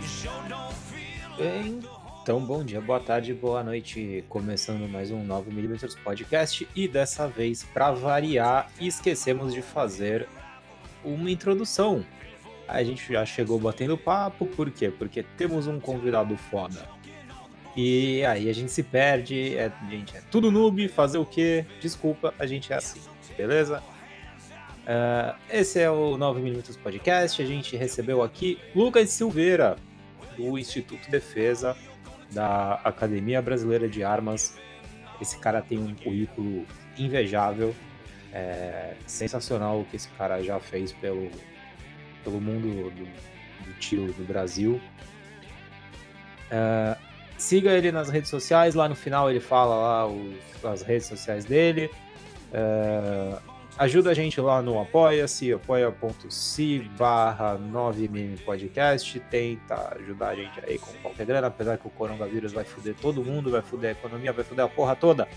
You sure don't feel Então, bom dia, boa tarde, boa noite. Começando mais um 9mm Podcast e dessa vez, para variar, esquecemos de fazer uma introdução. A gente já chegou batendo papo, por quê? Porque temos um convidado foda. E aí a gente se perde, é, gente, é tudo noob, fazer o quê? Desculpa, a gente é assim, beleza? Uh, esse é o 9mm Podcast, a gente recebeu aqui Lucas Silveira, do Instituto Defesa, da Academia Brasileira de Armas. Esse cara tem um currículo invejável, é sensacional o que esse cara já fez pelo, pelo mundo do, do tiro do Brasil. Uh, siga ele nas redes sociais, lá no final ele fala lá os, as redes sociais dele. Uh, ajuda a gente lá no apoia-se, apoia.se barra 9mm podcast. Tenta ajudar a gente aí com qualquer grana, apesar que o coronavírus vai foder todo mundo, vai foder a economia, vai foder a porra toda.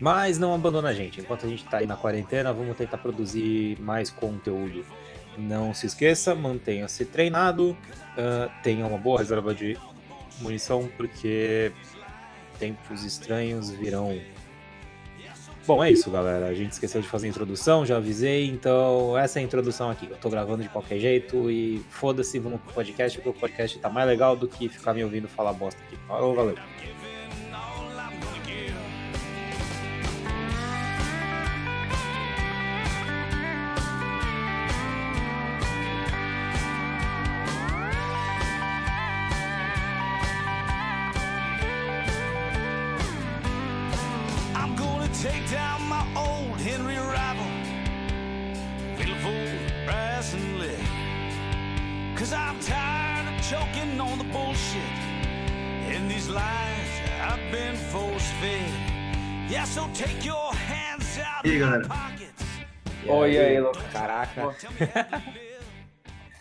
Mas não abandona a gente. Enquanto a gente tá aí na quarentena, vamos tentar produzir mais conteúdo. Não se esqueça, mantenha-se treinado, uh, tenha uma boa reserva de munição, porque tempos estranhos virão. Bom, é isso, galera. A gente esqueceu de fazer a introdução, já avisei, então essa é a introdução aqui. Eu tô gravando de qualquer jeito e foda-se, vamos pro podcast, porque o podcast tá mais legal do que ficar me ouvindo falar bosta aqui. Falou, valeu.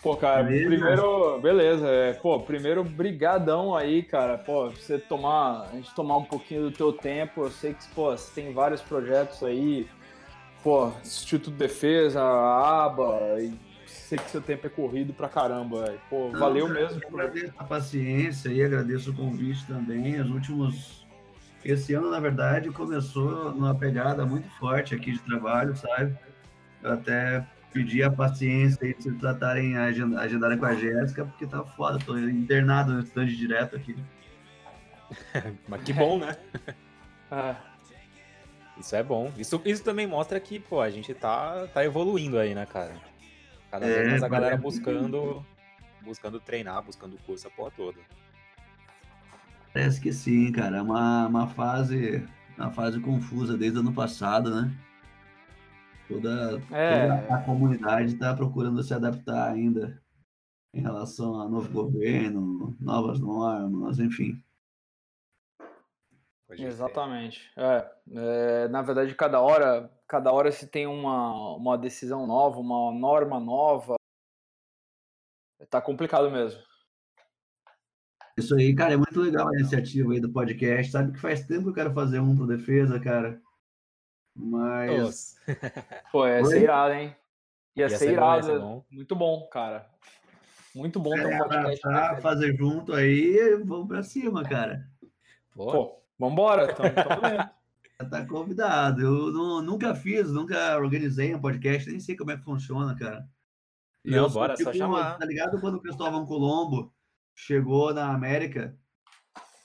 Pô, cara, Beleza? primeiro, beleza, é, pô, primeiro, brigadão aí, cara, pô, você tomar, a gente tomar um pouquinho do teu tempo, eu sei que, pô, você tem vários projetos aí, pô, Instituto de Defesa, a ABA, e sei que seu tempo é corrido pra caramba, velho. pô, Não, valeu cara, mesmo. Eu por- agradeço a paciência e agradeço o convite também. Os últimos. Esse ano, na verdade, começou numa pegada muito forte aqui de trabalho, sabe? Eu até pedi a paciência aí de se tratarem, agend- agendarem com a Jéssica, porque tá foda, tô internado no estande direto aqui. Mas que bom, né? É, Isso é bom. Isso, isso também mostra que, pô, a gente tá, tá evoluindo aí, né, cara? Cada É, vez mais a galera parece- buscando, buscando treinar, buscando curso, a porra toda. Parece que sim, cara. É uma, uma fase. Uma fase confusa desde o ano passado, né? Toda, É. toda a comunidade está procurando se adaptar ainda em relação a novo governo, novas normas, enfim. Exatamente, é, é, na verdade, cada hora, cada hora se tem uma, uma decisão nova, uma norma nova, tá complicado mesmo. Isso aí, cara, é muito legal a iniciativa aí do podcast. Sabe que faz tempo que eu quero fazer um pro defesa, cara. Mas Pô, ia ser irado, hein? Ia, Ia ser ser bom, ia irado. ser bom. Muito bom, cara. Muito bom ter um é, podcast. abraçar, fazer junto aí, vamos pra cima, cara. Pô, Pô, vambora. Tamo, tamo dentro. Tá convidado. Eu não- nunca fiz, nunca organizei um podcast, nem sei como é que funciona, cara. E Não, eu sou bora, só chamar. Tá ligado quando o Cristóvão Colombo chegou na América?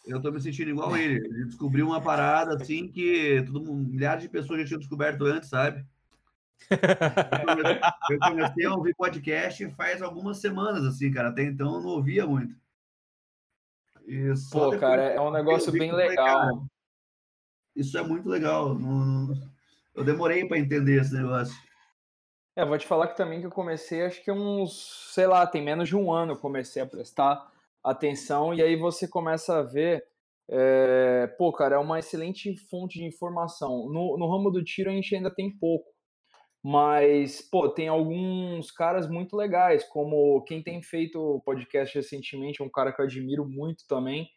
Eu tô me sentindo igual ele. Ele descobriu uma parada assim que todo mundo, milhares de pessoas já tinham descoberto antes, sabe? Eu comecei, a ouvir podcast faz algumas semanas, assim, cara. Até então eu não ouvia muito. Pô, cara, é um negócio vi bem falei, legal. cara, Isso é muito legal. Eu demorei para entender esse negócio. É, vou te falar que também que eu comecei, acho que uns, sei lá, tem menos de um ano eu comecei a prestar atenção e aí você começa a ver, é, pô, cara, é uma excelente fonte de informação. No, no ramo do tiro a gente ainda tem pouco, mas, pô, tem alguns caras muito legais, como quem tem feito podcast recentemente, um cara que eu admiro muito também,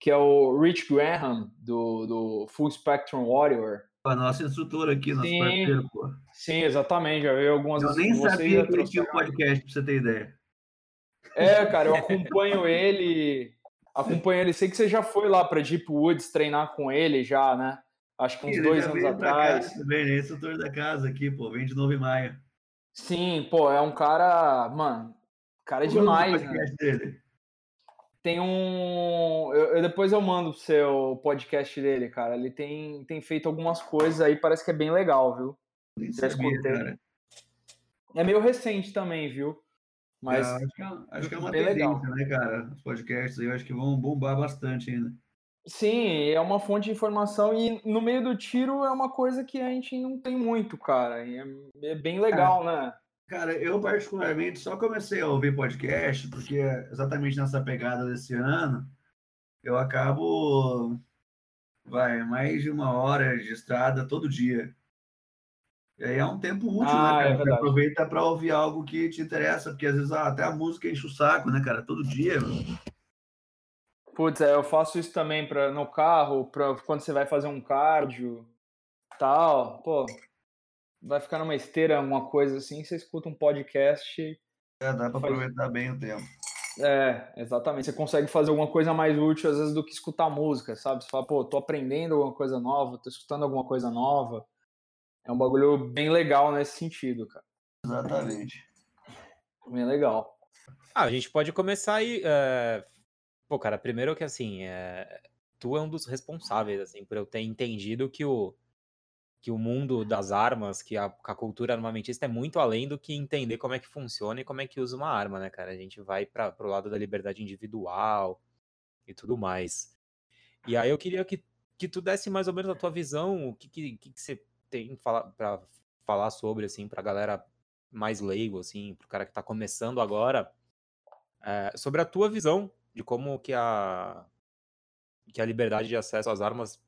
que é o Rich Graham, do, do Full Spectrum Warrior. A nossa instrutora aqui, nosso Sim. parceiro, pô. Sim, exatamente. Já vi algumas Eu nem sabia que ele tinha um podcast, pra você ter ideia. É, cara, eu acompanho ele. Acompanho ele. Sei que você já foi lá pra Deep Woods treinar com ele já, né? Acho que uns Ele dois anos atrás. Cá, também, é instrutor da casa aqui, pô. Vem de Novo e Maia. Sim, pô, é um cara. Mano, cara é demais, né? dele? Tem um. Eu, eu- depois eu mando pro seu podcast dele, cara. Ele tem, tem feito algumas coisas aí, parece que é bem legal, viu? Nem sabia, cara. É meio recente também, viu? Mas Ah, acho, que é, acho que é uma tendência, né, cara? Os podcasts aí eu acho que vão bombar bastante ainda. sim, é uma fonte de informação e no meio do tiro é uma coisa que a gente não tem muito, cara. E É, é bem legal, né? Cara, eu particularmente só comecei a ouvir podcast porque exatamente nessa pegada desse ano eu acabo, vai, mais de uma hora de estrada todo dia. E aí é um tempo útil, Ah, né, é cara? Você verdade. aproveita para ouvir algo que te interessa, porque às vezes ah, até a música enche o saco, né, cara? Todo dia. meu. Putz, é, eu faço isso também pra, no carro, pra, quando você vai fazer um cardio, tal. Pô, vai ficar numa esteira, uma coisa assim, você escuta um podcast. É, dá para Faz- aproveitar bem o tempo. É, exatamente. Você consegue fazer alguma coisa mais útil, às vezes, do que escutar música, sabe? Você fala, pô, tô aprendendo alguma coisa nova, tô escutando alguma coisa nova. É um bagulho bem legal nesse sentido, cara. Exatamente. Bem legal. Ah, a gente pode começar aí. é, Pô, cara, primeiro que assim, é, tu é um dos responsáveis, assim, por eu ter entendido que o, que o mundo das armas, que a, a cultura armamentista é muito além do que entender como é que funciona e como é que usa uma arma, né, cara? A gente vai para pro lado da liberdade individual e tudo mais. E aí eu queria que, que tu desse mais ou menos a tua visão, o que, que, que que você tem para falar sobre, assim, pra galera mais leigo, assim, pro cara que tá começando agora, é, sobre a tua visão de como que a, que a liberdade de acesso às armas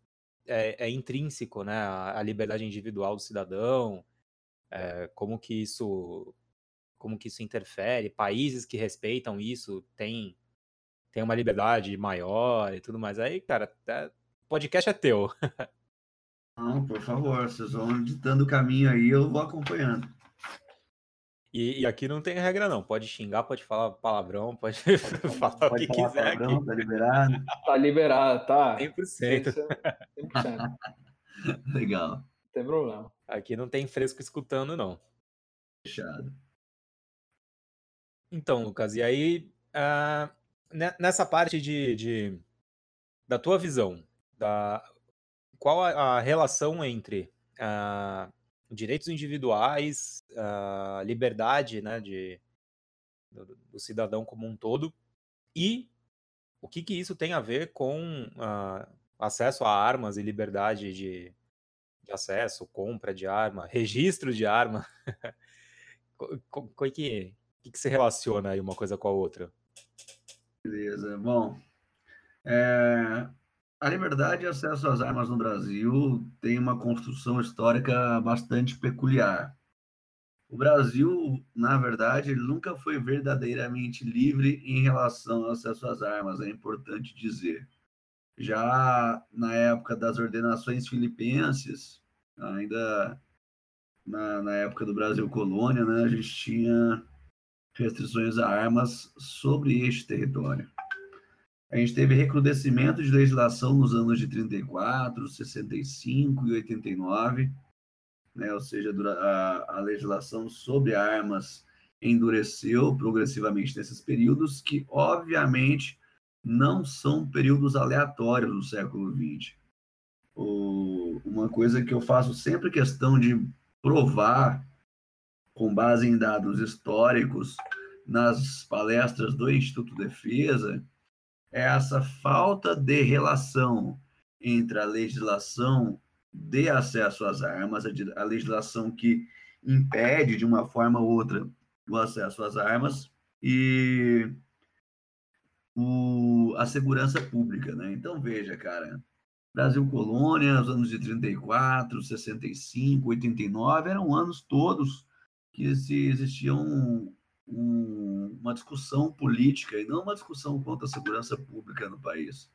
é, é intrínseco, né, à, à liberdade individual do cidadão, é, como que isso como que isso interfere, países que respeitam isso têm tem uma liberdade maior e tudo mais. Aí, cara, podcast é teu. Não, por favor, vocês vão ditando o caminho aí, eu vou acompanhando. E, e aqui não tem regra, não. Pode xingar, pode falar palavrão, pode, falar o Pode que falar quiser palavrão, aqui. tá liberado. Tá liberado, tá? 100%. 100%. Não Legal. tem problema. Aqui não tem fresco escutando, não. Fechado. Então, Lucas, e aí, ah, ne- nessa parte de, de- da tua visão, da, qual a, a relação entre ah, direitos individuais, a liberdade, né, de, do, do cidadão como um todo, e o que que isso tem a ver com ah, acesso a armas e liberdade de, de acesso, compra de arma, registro de arma? Co- que, que, que se relaciona aí uma coisa com a outra? Beleza. Bom, é, a liberdade de acesso às armas no Brasil tem uma construção histórica bastante peculiar. O Brasil, na verdade, nunca foi verdadeiramente livre em relação ao acesso às armas, é importante dizer. Já na época das ordenações filipenses, ainda na, na época do Brasil colônia, né, a gente tinha restrições a armas sobre este território. A gente teve recrudescimento de legislação nos anos de 34, 65 e 89, né? ou seja, a, a legislação sobre armas endureceu progressivamente nesses períodos, que obviamente não são períodos aleatórios do século XX. O- uma coisa que eu faço sempre questão de provar com base em dados históricos nas palestras do Instituto Defesa é essa falta de relação entre a legislação de acesso às armas, a legislação que impede de uma forma ou outra o acesso às armas e o, a segurança pública, né? Então veja, cara, Brasil colônia, os anos de 34, 65, 89 eram anos todos que se existia um, um, uma discussão política e não uma discussão contra a segurança pública no país.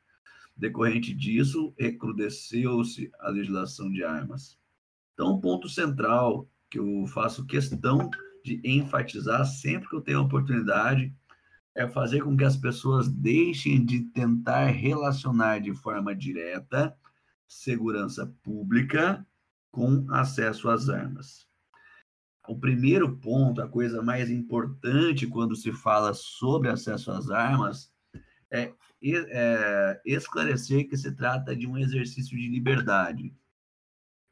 Decorrente disso, recrudesceu-se a legislação de armas. Então, um ponto central que eu faço questão de enfatizar sempre que eu tenho a oportunidade é fazer com que as pessoas deixem de tentar relacionar de forma direta segurança pública com acesso às armas. O primeiro ponto, a coisa mais importante quando se fala sobre acesso às armas, é, é esclarecer que se trata de um exercício de liberdade.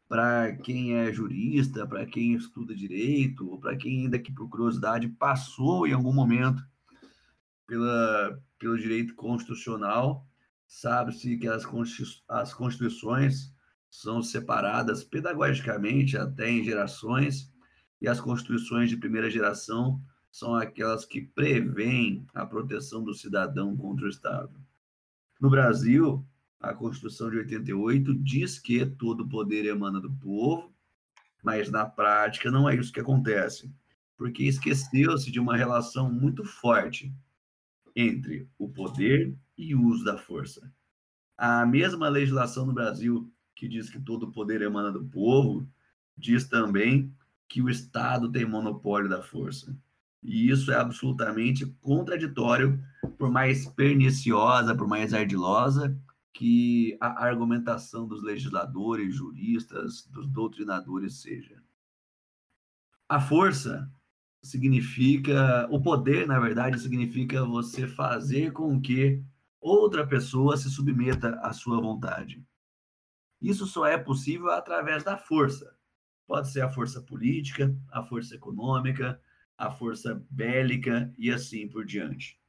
Para quem é jurista, para quem estuda direito, ou para quem ainda que por curiosidade passou em algum momento pela, pelo direito constitucional, sabe-se que as, as constituições são separadas pedagogicamente até em gerações, e as constituições de primeira geração são aquelas que prevêem a proteção do cidadão contra o Estado. No Brasil, a Constituição de 88 diz que todo poder emana do povo, mas na prática não é isso que acontece, porque esqueceu-se de uma relação muito forte entre o poder e o uso da força. A mesma legislação no Brasil que diz que todo poder emana do povo, diz também que o Estado tem monopólio da força. E isso é absolutamente contraditório, por mais perniciosa, por mais ardilosa que a argumentação dos legisladores, juristas, dos doutrinadores seja. A força significa, o poder, na verdade, significa você fazer com que outra pessoa se submeta à sua vontade. Isso só é possível através da força. Pode ser a força política, a força econômica, a força bélica e assim por diante.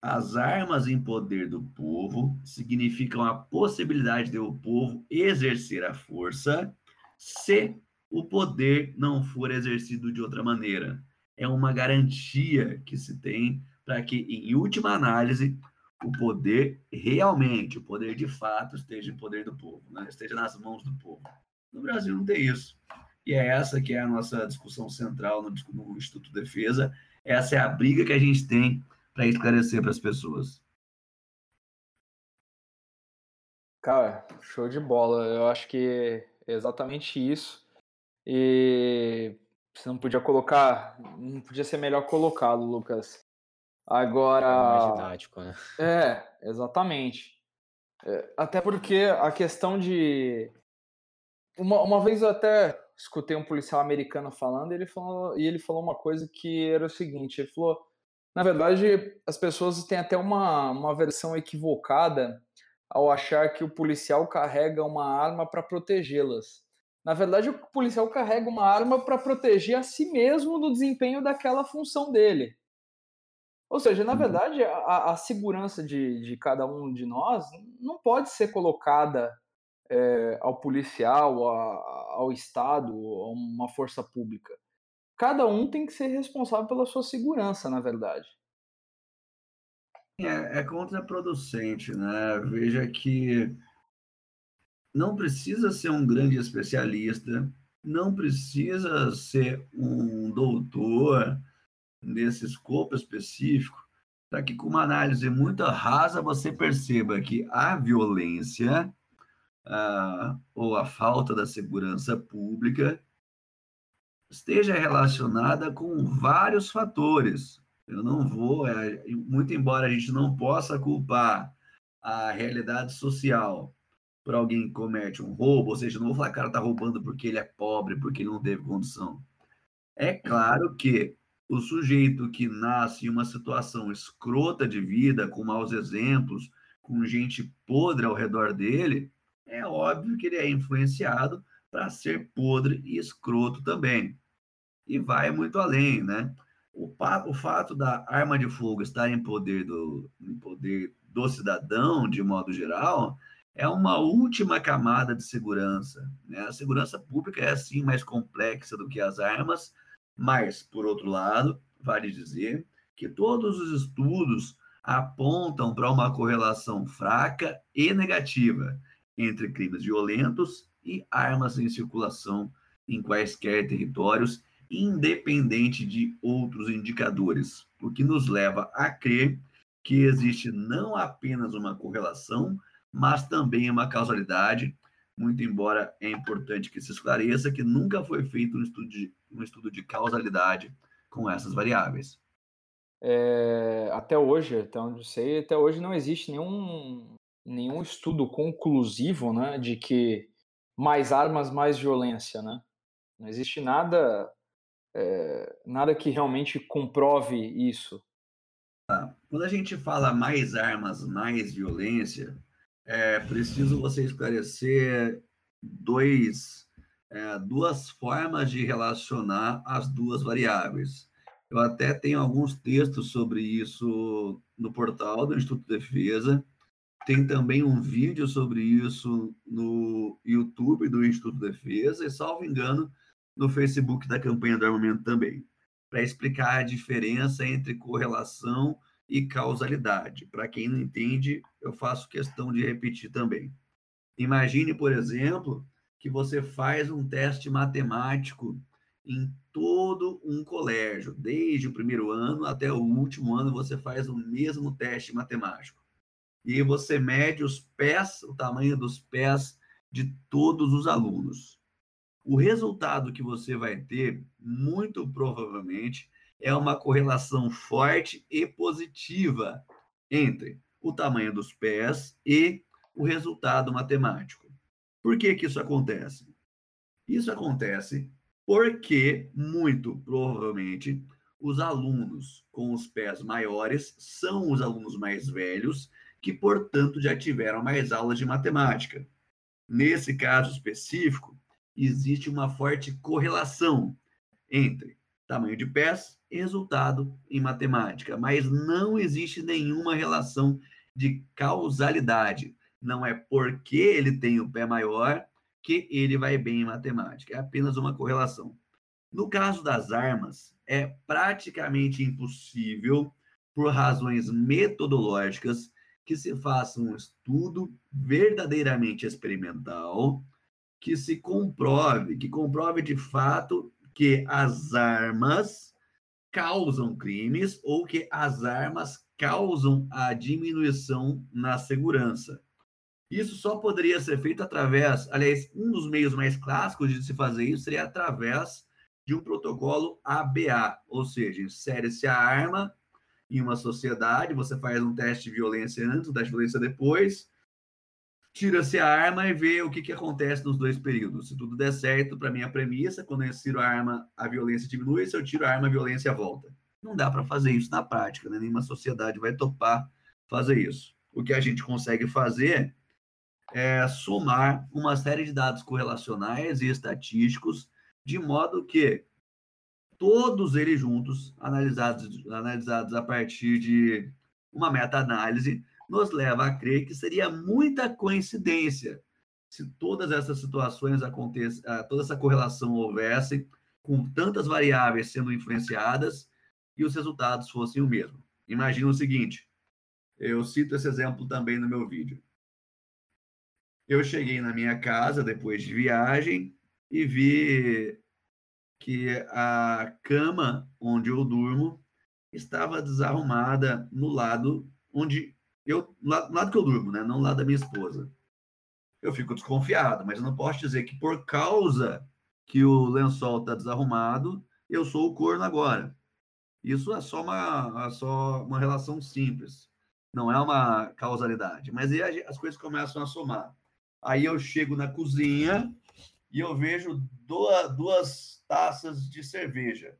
As armas em poder do povo significam a possibilidade de o povo exercer a força se o poder não for exercido de outra maneira. É uma garantia que se tem para que, em última análise, o poder realmente, o poder de fato, esteja em poder do povo, né? esteja nas mãos do povo. No Brasil não tem isso. E é essa que é a nossa discussão central no, no Instituto Defesa. Essa é a briga que a gente tem para esclarecer para as pessoas. Cara, show de bola. Eu acho que é exatamente isso. E você não podia colocar, não podia ser melhor colocado, Lucas. Agora. É mais didático, né? É, exatamente. É, até porque a questão de. Uma, uma vez eu até escutei um policial americano falando e ele falou, e ele falou uma coisa que era o seguinte: ele falou, na verdade, as pessoas têm até uma, uma versão equivocada ao achar que o policial carrega uma arma para protegê-las. Na verdade, o policial carrega uma arma para proteger a si mesmo do desempenho daquela função dele. Ou seja, na uhum. verdade, a, a segurança de, de, cada um de nós não pode ser colocada é, ao policial, a, ao Estado, a uma força pública. Cada um tem que ser responsável pela sua segurança, na verdade. É, é contraproducente, né? Veja que não precisa ser um grande especialista, não precisa ser um doutor, nesse escopo específico, para que com uma análise muito rasa você perceba que a violência ah, ou a falta da segurança pública esteja relacionada com vários fatores. Eu não vou, é, muito embora a gente não possa culpar a realidade social por alguém que comete um roubo, ou seja, não vou falar que o cara está roubando porque ele é pobre, porque ele não teve condição. É claro que o sujeito que nasce em uma situação escrota de vida, com maus exemplos, com gente podre ao redor dele, é óbvio que ele é influenciado para ser podre e escroto também. E vai muito além, né? O, o fato da arma de fogo estar em poder do, em poder do cidadão, de modo geral, é uma última camada de segurança. Né? A segurança pública é, assim, mais complexa do que as armas, mas, por outro lado, vale dizer que todos os estudos apontam para uma correlação fraca e negativa entre crimes violentos e armas em circulação em quaisquer territórios, independente de outros indicadores, o que nos leva a crer que existe não apenas uma correlação, mas também uma causalidade muito embora é importante que se esclareça que nunca foi feito um estudo de, um estudo de causalidade com essas variáveis. É, até hoje, até onde eu sei, até hoje não existe nenhum, nenhum estudo conclusivo né, de que mais armas, mais violência. Né? Não existe nada, é, nada que realmente comprove isso. Quando a gente fala mais armas, mais violência, é preciso você esclarecer dois, é, duas formas de relacionar as duas variáveis. Eu até tenho alguns textos sobre isso no portal do Instituto de Defesa. Tem também um vídeo sobre isso no YouTube do Instituto de Defesa e, salvo engano, no Facebook da campanha do armamento também, para explicar a diferença entre correlação e causalidade. Para quem não entende, eu faço questão de repetir também. Imagine, por exemplo, que você faz um teste matemático em todo um colégio, desde o primeiro ano até o último ano, você faz o mesmo teste matemático. E você mede os pés, o tamanho dos pés de todos os alunos. O resultado que você vai ter, muito provavelmente, é uma correlação forte e positiva entre o tamanho dos pés e o resultado matemático. Por que, que isso acontece? Isso acontece porque, muito provavelmente, os alunos com os pés maiores são os alunos mais velhos, que, portanto, já tiveram mais aulas de matemática. Nesse caso específico, existe uma forte correlação entre tamanho de pés e resultado em matemática, mas não existe nenhuma relação de causalidade. Não é porque ele tem o pé maior que ele vai bem em matemática, é apenas uma correlação. No caso das armas, é praticamente impossível, por razões metodológicas, que se faça um estudo verdadeiramente experimental, que se comprove, que comprove de fato que as armas causam crimes ou que as armas causam a diminuição na segurança. Isso só poderia ser feito através, aliás, um dos meios mais clássicos de se fazer isso seria através de um protocolo ABA, ou seja, insere-se a arma em uma sociedade, você faz um teste de violência antes, de violência depois, tira-se a arma e vê o que, que acontece nos dois períodos. Se tudo der certo, para minha premissa, quando eu tiro a arma, a violência diminui, se eu tiro a arma, a violência volta. Não dá para fazer isso na prática, né? nenhuma sociedade vai topar fazer isso. O que a gente consegue fazer é somar uma série de dados correlacionais e estatísticos, de modo que todos eles juntos, analisados, analisados a partir de uma meta-análise, nos leva a crer que seria muita coincidência se todas essas situações acontecem, ah, toda essa correlação houvesse, com tantas variáveis sendo influenciadas e os resultados fossem o mesmo. Imagina o seguinte, eu cito esse exemplo também no meu vídeo. Eu cheguei na minha casa depois de viagem e vi que a cama onde eu durmo estava desarrumada no lado onde eu, no lado que eu durmo, né? Não no lado da minha esposa. Eu fico desconfiado, mas eu não posso dizer que por causa que o lençol está desarrumado, eu sou o corno agora. Isso é só uma, é só uma relação simples, não é uma causalidade. Mas aí as coisas começam a somar. Aí eu chego na cozinha e eu vejo duas, duas taças de cerveja,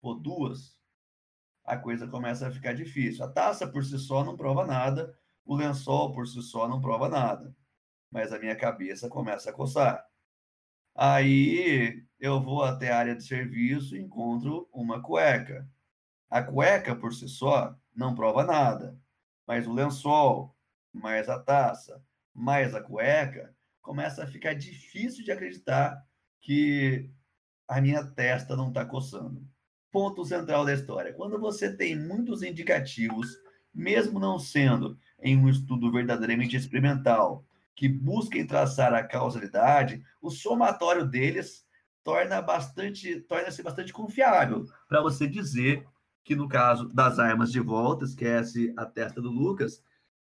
ou duas a coisa começa a ficar difícil. A taça por si só não prova nada, o lençol por si só não prova nada, mas a minha cabeça começa a coçar. Aí eu vou até a área de serviço e encontro uma cueca. A cueca por si só não prova nada, mas o lençol, mais a taça, mais a cueca, começa a ficar difícil de acreditar que a minha testa não está coçando ponto central da história. Quando você tem muitos indicativos, mesmo não sendo em um estudo verdadeiramente experimental, que busquem traçar a causalidade, o somatório deles torna bastante, torna-se bastante confiável para você dizer que no caso das armas de volta, esquece a testa do Lucas,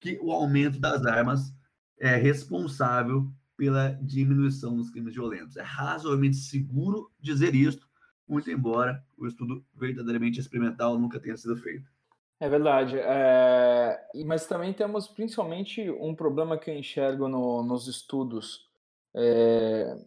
que o aumento das armas é responsável pela diminuição dos crimes violentos. É razoavelmente seguro dizer isso, muito embora o estudo verdadeiramente experimental nunca tenha sido feito. É verdade. É... Mas também temos principalmente um problema que eu enxergo no, nos estudos é...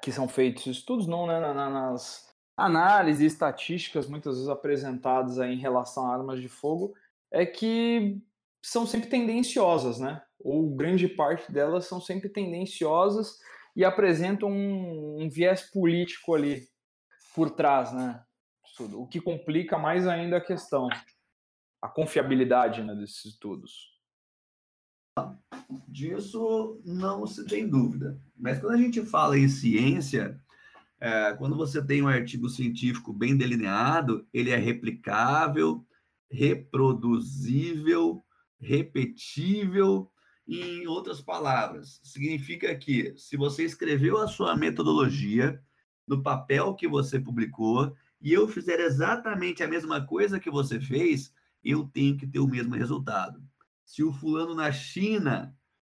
que são feitos, estudos não, né, nas análises estatísticas muitas vezes apresentadas em relação a armas de fogo, é que são sempre tendenciosas, né? Ou grande parte delas são sempre tendenciosas e apresentam um, um viés político ali por trás, né? O que complica mais ainda a questão a confiabilidade né, desses estudos? Disso não se tem dúvida. Mas quando a gente fala em ciência, é, quando você tem um artigo científico bem delineado, ele é replicável, reproduzível, repetível. Em outras palavras, significa que se você escreveu a sua metodologia no papel que você publicou e eu fizer exatamente a mesma coisa que você fez, eu tenho que ter o mesmo resultado. Se o fulano na China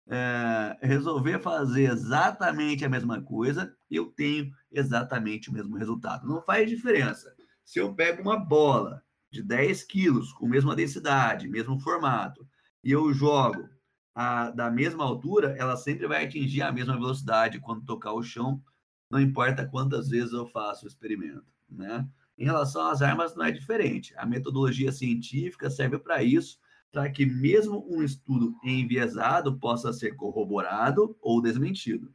é, resolver fazer exatamente a mesma coisa, eu tenho exatamente o mesmo resultado. Não faz diferença. Se eu pego uma bola de 10 quilos, com mesma densidade, mesmo formato, e eu jogo a, da mesma altura, ela sempre vai atingir a mesma velocidade quando tocar o chão, não importa quantas vezes eu faço o experimento, né? Em relação às armas, não é diferente. A metodologia científica serve para isso, para que mesmo um estudo enviesado possa ser corroborado ou desmentido.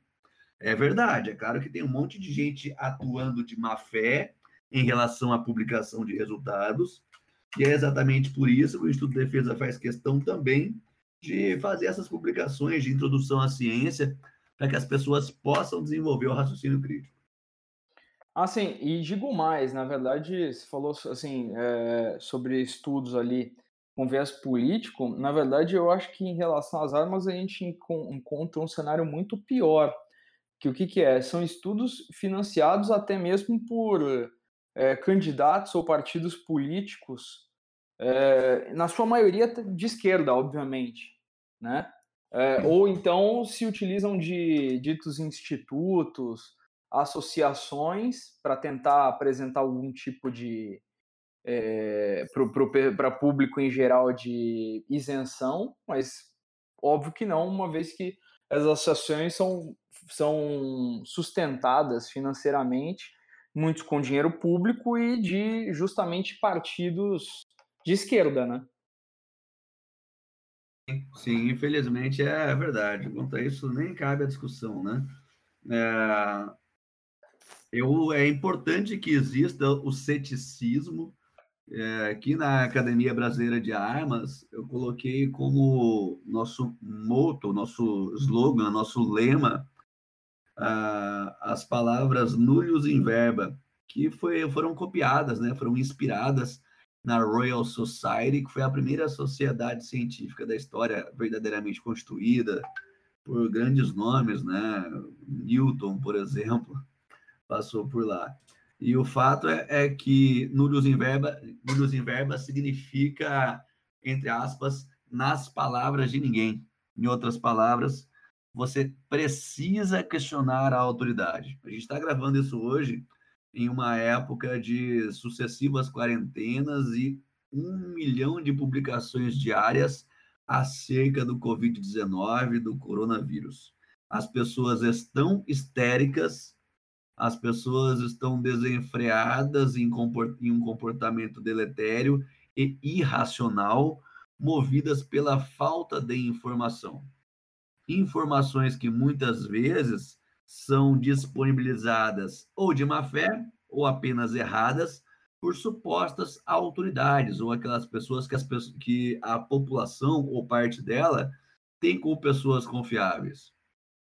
É verdade, é claro que tem um monte de gente atuando de má fé em relação à publicação de resultados, e é exatamente por isso que o Instituto de Defesa faz questão também de fazer essas publicações de introdução à ciência, para que as pessoas possam desenvolver o raciocínio crítico. Assim, e digo mais, na verdade, você falou assim é, sobre estudos ali com viés político. Na verdade, eu acho que em relação às armas a gente encontra um cenário muito pior. Que o que, que é? São estudos financiados até mesmo por é, candidatos ou partidos políticos, é, na sua maioria de esquerda, obviamente, né? É, ou então se utilizam de ditos institutos, associações para tentar apresentar algum tipo de é, para público em geral de isenção, mas óbvio que não, uma vez que as associações são, são sustentadas financeiramente, muitos com dinheiro público e de justamente partidos de esquerda, né? Sim, infelizmente é verdade. Quanto a isso, nem cabe a discussão, né? É, eu, é importante que exista o ceticismo. É, aqui na Academia Brasileira de Armas, eu coloquei como nosso moto, nosso slogan, nosso lema, as palavras nullius in verba, que foi, foram copiadas, né, foram inspiradas na Royal Society, que foi a primeira sociedade científica da história verdadeiramente constituída por grandes nomes, né? Newton, por exemplo passou por lá. E o fato é, é que nullius in verba, in verba significa, entre aspas, nas palavras de ninguém. Em outras palavras, você precisa questionar a autoridade. A gente está gravando isso hoje em uma época de sucessivas quarentenas e um milhão de publicações diárias acerca do Covid-19, do coronavírus. As pessoas estão histéricas as pessoas estão desenfreadas em, em um comportamento deletério e irracional, movidas pela falta de informação. Informações que muitas vezes são disponibilizadas ou de má fé ou apenas erradas por supostas autoridades ou aquelas pessoas que, as, que a população ou parte dela tem como pessoas confiáveis.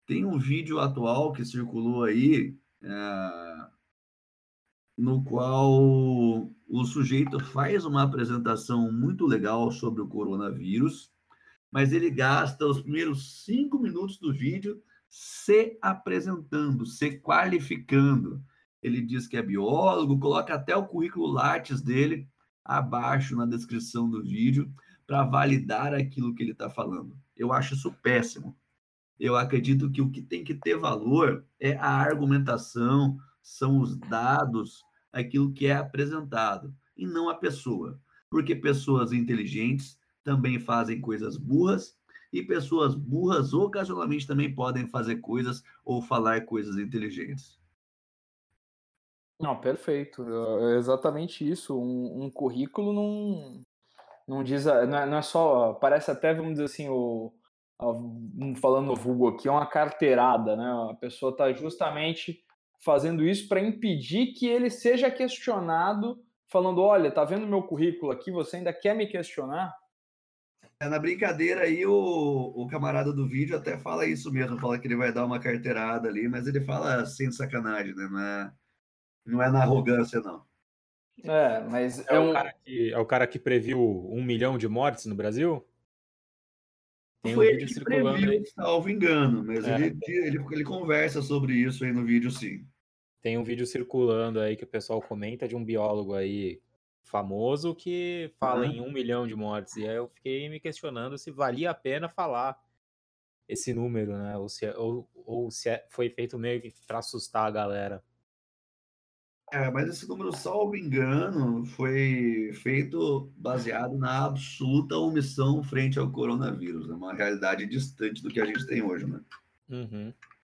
Tem um vídeo atual que circulou aí é, no qual o sujeito faz uma apresentação muito legal sobre o coronavírus, mas ele gasta os primeiros cinco minutos do vídeo se apresentando, se qualificando. Ele diz que é biólogo, coloca até o currículo Lattes dele abaixo na descrição do vídeo para validar aquilo que ele está falando. Eu acho isso péssimo. Eu acredito que o que tem que ter valor é a argumentação, são os dados, aquilo que é apresentado, e não a pessoa. Porque pessoas inteligentes também fazem coisas burras, e pessoas burras ocasionalmente também podem fazer coisas ou falar coisas inteligentes. Não, perfeito. É exatamente isso. Um, um currículo não, não diz. Não é, não é, só. Parece até, vamos dizer assim, o, falando vulgo aqui, é uma carteirada, né? A pessoa está justamente fazendo isso para impedir que ele seja questionado, falando: olha, tá vendo meu currículo aqui? Você ainda quer me questionar? É, na brincadeira aí, o, o camarada do vídeo até fala isso mesmo, fala que ele vai dar uma carteirada ali, mas ele fala sem sacanagem, né? Não é, não é na arrogância, não. É, mas é, é um... o cara que, é o cara que previu um milhão de mortes no Brasil? Tem Foi um ele que previu, aí. salvo engano, mas é. ele, ele, ele conversa sobre isso aí no vídeo, sim. Tem um vídeo circulando aí que o pessoal comenta de um biólogo aí famoso que fala uhum. em um milhão de mortes. E aí eu fiquei me questionando se valia a pena falar esse número, né? Ou se, é, ou, ou se é, foi feito meio que para assustar a galera. É, mas esse número, salvo engano, foi feito baseado na absoluta omissão frente ao coronavírus, né? uma realidade distante do que a gente tem hoje, né? Uhum.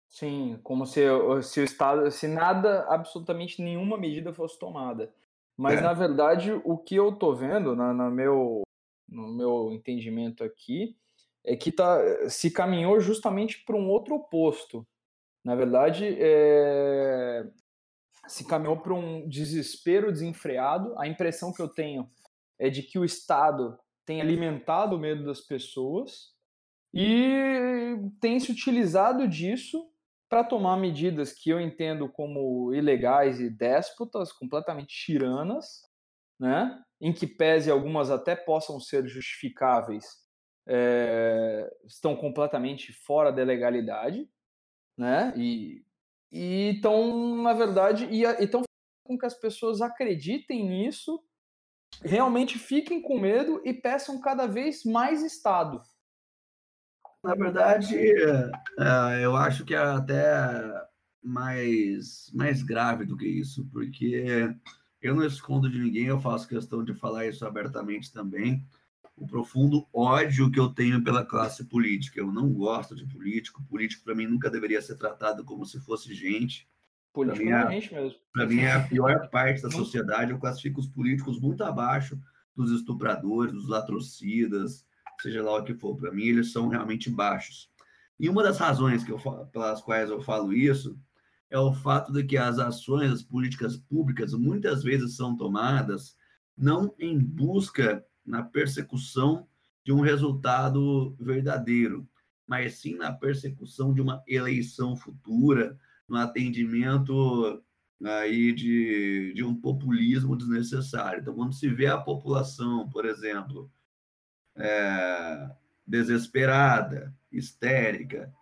Sim, como se, se o Estado, se nada, absolutamente nenhuma medida fosse tomada. Mas, é. na verdade, o que eu tô vendo, na, na, meu, no meu entendimento aqui, é que tá, se caminhou justamente para um outro oposto. Na verdade, é, se caminhou para um desespero desenfreado. A impressão que eu tenho é de que o Estado tem alimentado o medo das pessoas e tem se utilizado disso para tomar medidas que eu entendo como ilegais e déspotas, completamente tiranas, né? em que pese algumas até possam ser justificáveis, é, estão completamente fora da legalidade, né? E então, na verdade, e então com que as pessoas acreditem nisso, realmente fiquem com medo e peçam cada vez mais Estado. Na verdade, é, eu acho que é até mais, mais grave do que isso, porque eu não escondo de ninguém, eu faço questão de falar isso abertamente também o profundo ódio que eu tenho pela classe política. Eu não gosto de político. Político, para mim, nunca deveria ser tratado como se fosse gente. Político é gente mesmo. Para mim, é a pior parte da sociedade. Eu classifico os políticos muito abaixo dos estupradores, dos latrocidas, seja lá o que for. Para mim, eles são realmente baixos. E uma das razões que eu, pelas quais eu falo isso é o fato de que as ações, as políticas públicas, muitas vezes são tomadas não em busca na persecução de um resultado verdadeiro, mas sim na persecução de uma eleição futura, no atendimento aí de, de um populismo desnecessário. Então, quando se vê a população, por exemplo, é, desesperada, histérica,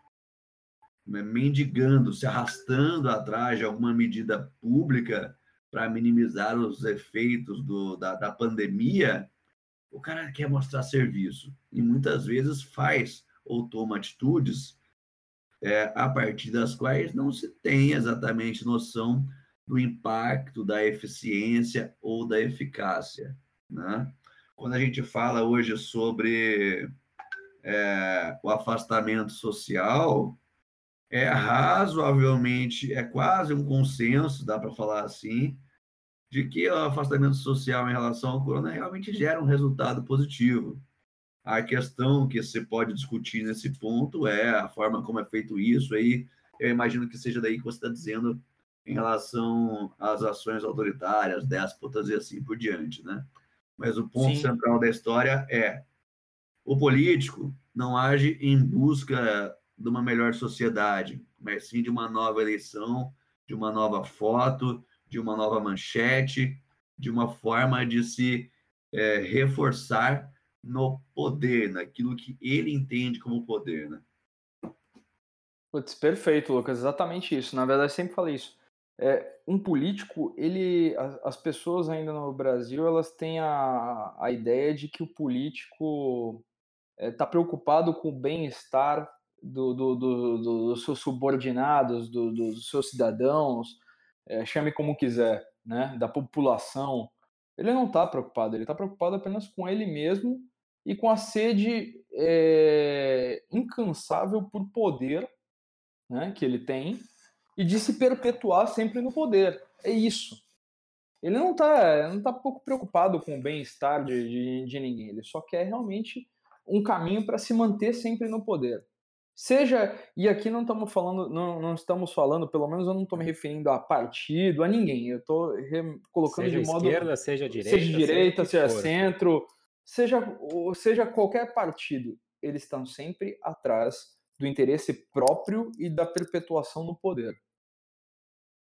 né, mendigando, se arrastando atrás de alguma medida pública para minimizar os efeitos do, da, da pandemia, o cara quer mostrar serviço e muitas vezes faz ou toma atitudes é, a partir das quais não se tem exatamente noção do impacto, da eficiência ou da eficácia. Né? Quando a gente fala hoje sobre é, o afastamento social, é razoavelmente, é quase um consenso, dá para falar assim, de que o afastamento social em relação ao corona realmente gera um resultado positivo. A questão que se pode discutir nesse ponto é a forma como é feito isso, aí eu imagino que seja daí que você está dizendo em relação às ações autoritárias, déspotas e assim por diante, né? Mas o ponto Sim. central da história é o político não age em busca de uma melhor sociedade, mas sim de uma nova eleição, de uma nova foto, de uma nova manchete, de uma forma de se é, reforçar no poder, naquilo que ele entende como poder, né? Putz, perfeito, Lucas, exatamente isso. Na verdade, sempre falei isso. É, um político, ele, as pessoas ainda no Brasil, elas têm a, a ideia de que o político está é, preocupado com o bem-estar do, do, do, dos seus subordinados, dos seus cidadãos, é, chame como quiser, né, da população, ele não está preocupado, ele está preocupado apenas com ele mesmo e com a sede é, incansável por poder né, que ele tem e de se perpetuar sempre no poder. É isso. Ele não está não tá pouco preocupado com o bem-estar de, de, de ninguém, ele só quer realmente um caminho para se manter sempre no poder. Seja, e aqui não estamos falando, não, não estamos falando, pelo menos eu não estou me referindo a partido, a ninguém. Eu estou colocando seja de modo. Esquerda, seja direita. Seja direita, seja, seja centro, seja, seja qualquer partido. Eles estão sempre atrás do interesse próprio e da perpetuação no poder.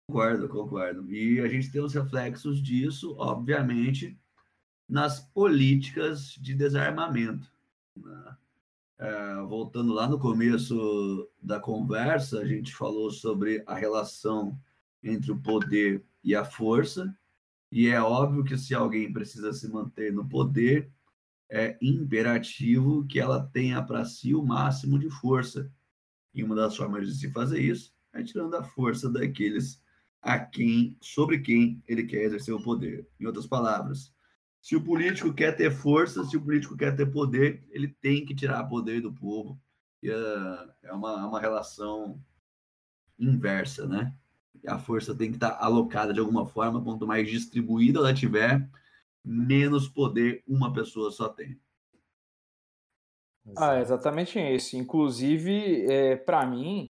Concordo, concordo. E a gente tem os reflexos disso, obviamente, nas políticas de desarmamento. Né? É, voltando lá no começo da conversa, a gente falou sobre a relação entre o poder e a força, e é óbvio que se alguém precisa se manter no poder, é imperativo que ela tenha para si o máximo de força. E uma das formas de se fazer isso é tirando a força daqueles a quem, sobre quem ele quer exercer o poder. Em outras palavras, se o político quer ter força, se o político quer ter poder, ele tem que tirar poder do povo. E é, é uma, uma relação inversa, né? A força tem que estar alocada de alguma forma, quanto mais distribuída ela tiver, menos poder uma pessoa só tem. Ah, exatamente isso. Inclusive, é, para mim,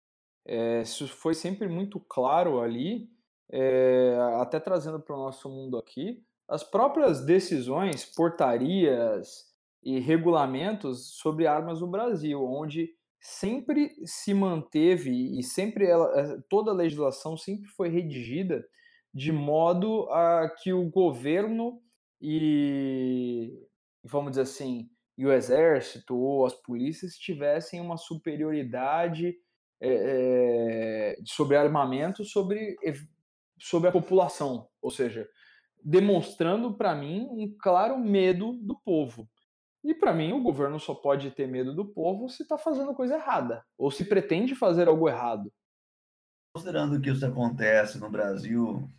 é, isso foi sempre muito claro ali, é, até trazendo para o nosso mundo aqui, as próprias decisões, portarias e regulamentos sobre armas no Brasil, onde sempre se manteve e sempre ela, eh, toda a legislação sempre foi redigida de modo a que o governo e vamos dizer assim e o exército ou as polícias tivessem uma superioridade é, sobre armamento sobre sobre a população, ou seja, demonstrando para mim um claro medo do povo. E para mim, o governo só pode ter medo do povo se está fazendo coisa errada, ou se pretende fazer algo errado. Considerando que isso acontece no Brasil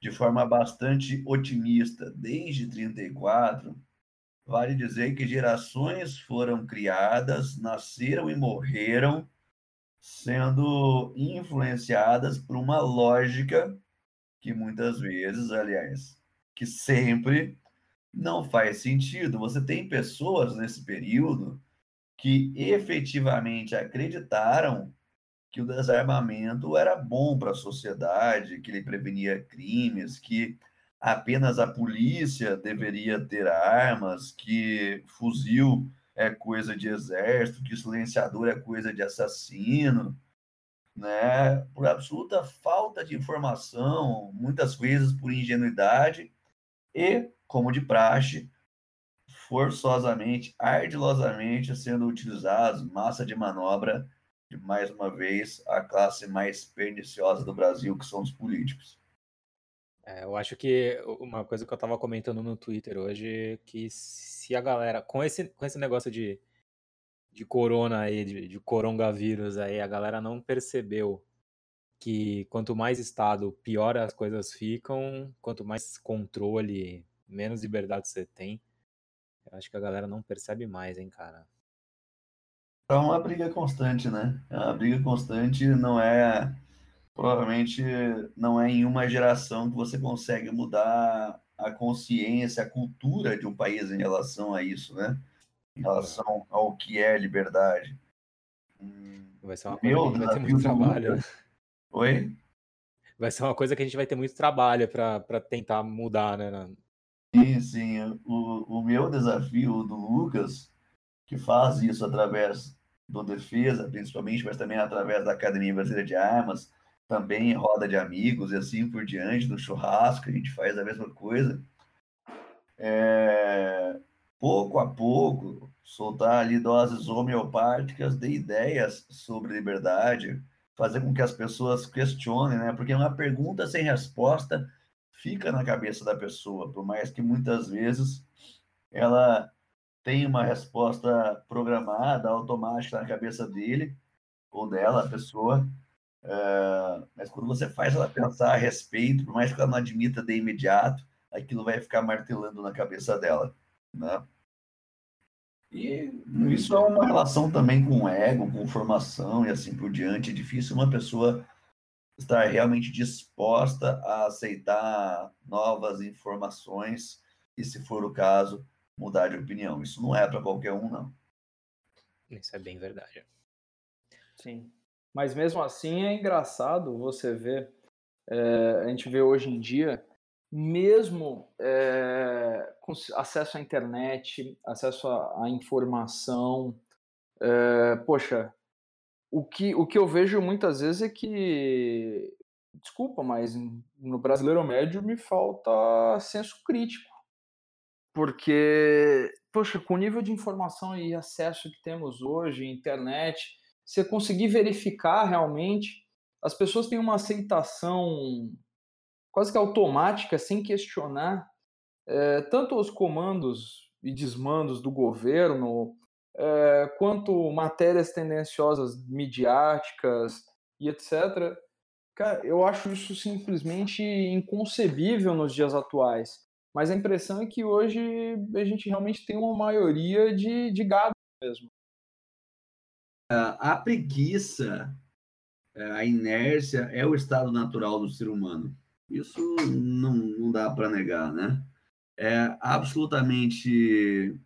de forma bastante otimista desde 34, vale dizer que gerações foram criadas, nasceram e morreram sendo influenciadas por uma lógica que muitas vezes, aliás, que sempre não faz sentido. Você tem pessoas nesse período que efetivamente acreditaram que o desarmamento era bom para a sociedade, que ele prevenia crimes, que apenas a polícia deveria ter armas, que fuzil é coisa de exército, que silenciador é coisa de assassino né, por absoluta falta de informação, muitas vezes por ingenuidade e, como de praxe, forçosamente, ardilosamente sendo utilizados, massa de manobra de, mais uma vez, a classe mais perniciosa do Brasil, que são os políticos. É, eu acho que uma coisa que eu estava comentando no Twitter hoje, que se a galera, com esse, com esse negócio de de corona aí, de, de coronavírus aí, a galera não percebeu que quanto mais Estado, pior as coisas ficam, quanto mais controle, menos liberdade você tem. Eu acho que a galera não percebe mais, hein, cara. É uma briga constante, né? É uma briga constante, não é. Provavelmente não é em uma geração que você consegue mudar a consciência, a cultura de um país em relação a isso, né? em relação ao que é liberdade. Vai ser uma coisa Meu, que a gente vai ter muito trabalho. Oi? Vai ser uma coisa que a gente vai ter muito trabalho para tentar mudar, né? Sim, sim. O, o meu desafio do Lucas, que faz isso através do Defesa, principalmente, mas também através da Academia Brasileira de Armas, também roda de amigos e assim por diante, no churrasco, a gente faz a mesma coisa. É, pouco a pouco, soltar ali doses homeopáticas de ideias sobre liberdade, fazer com que as pessoas questionem, né? Porque uma pergunta sem resposta fica na cabeça da pessoa, por mais que muitas vezes ela tem uma resposta programada, automática na cabeça dele ou dela, a pessoa. Uh, mas quando você faz ela pensar a respeito, por mais que ela não admita de imediato, aquilo vai ficar martelando na cabeça dela, né? E isso é uma relação também com ego, com formação e assim por diante. É difícil uma pessoa estar realmente disposta a aceitar novas informações e, se for o caso, mudar de opinião. Isso não é para qualquer um, não. Isso é bem verdade. Sim. Mas mesmo assim é engraçado você ver, é, a gente vê hoje em dia, mesmo é, com acesso à internet, acesso à, à informação, é, poxa, o que, o que eu vejo muitas vezes é que, desculpa, mas no brasileiro médio me falta senso crítico. Porque, poxa, com o nível de informação e acesso que temos hoje, internet, você conseguir verificar realmente, as pessoas têm uma aceitação quase que automática, sem questionar, é, tanto os comandos e desmandos do governo, é, quanto matérias tendenciosas midiáticas e etc. Cara, eu acho isso simplesmente inconcebível nos dias atuais. Mas a impressão é que hoje a gente realmente tem uma maioria de, de gado mesmo. A preguiça, é, a inércia é o estado natural do ser humano. Isso não, não dá para negar, né? É absolutamente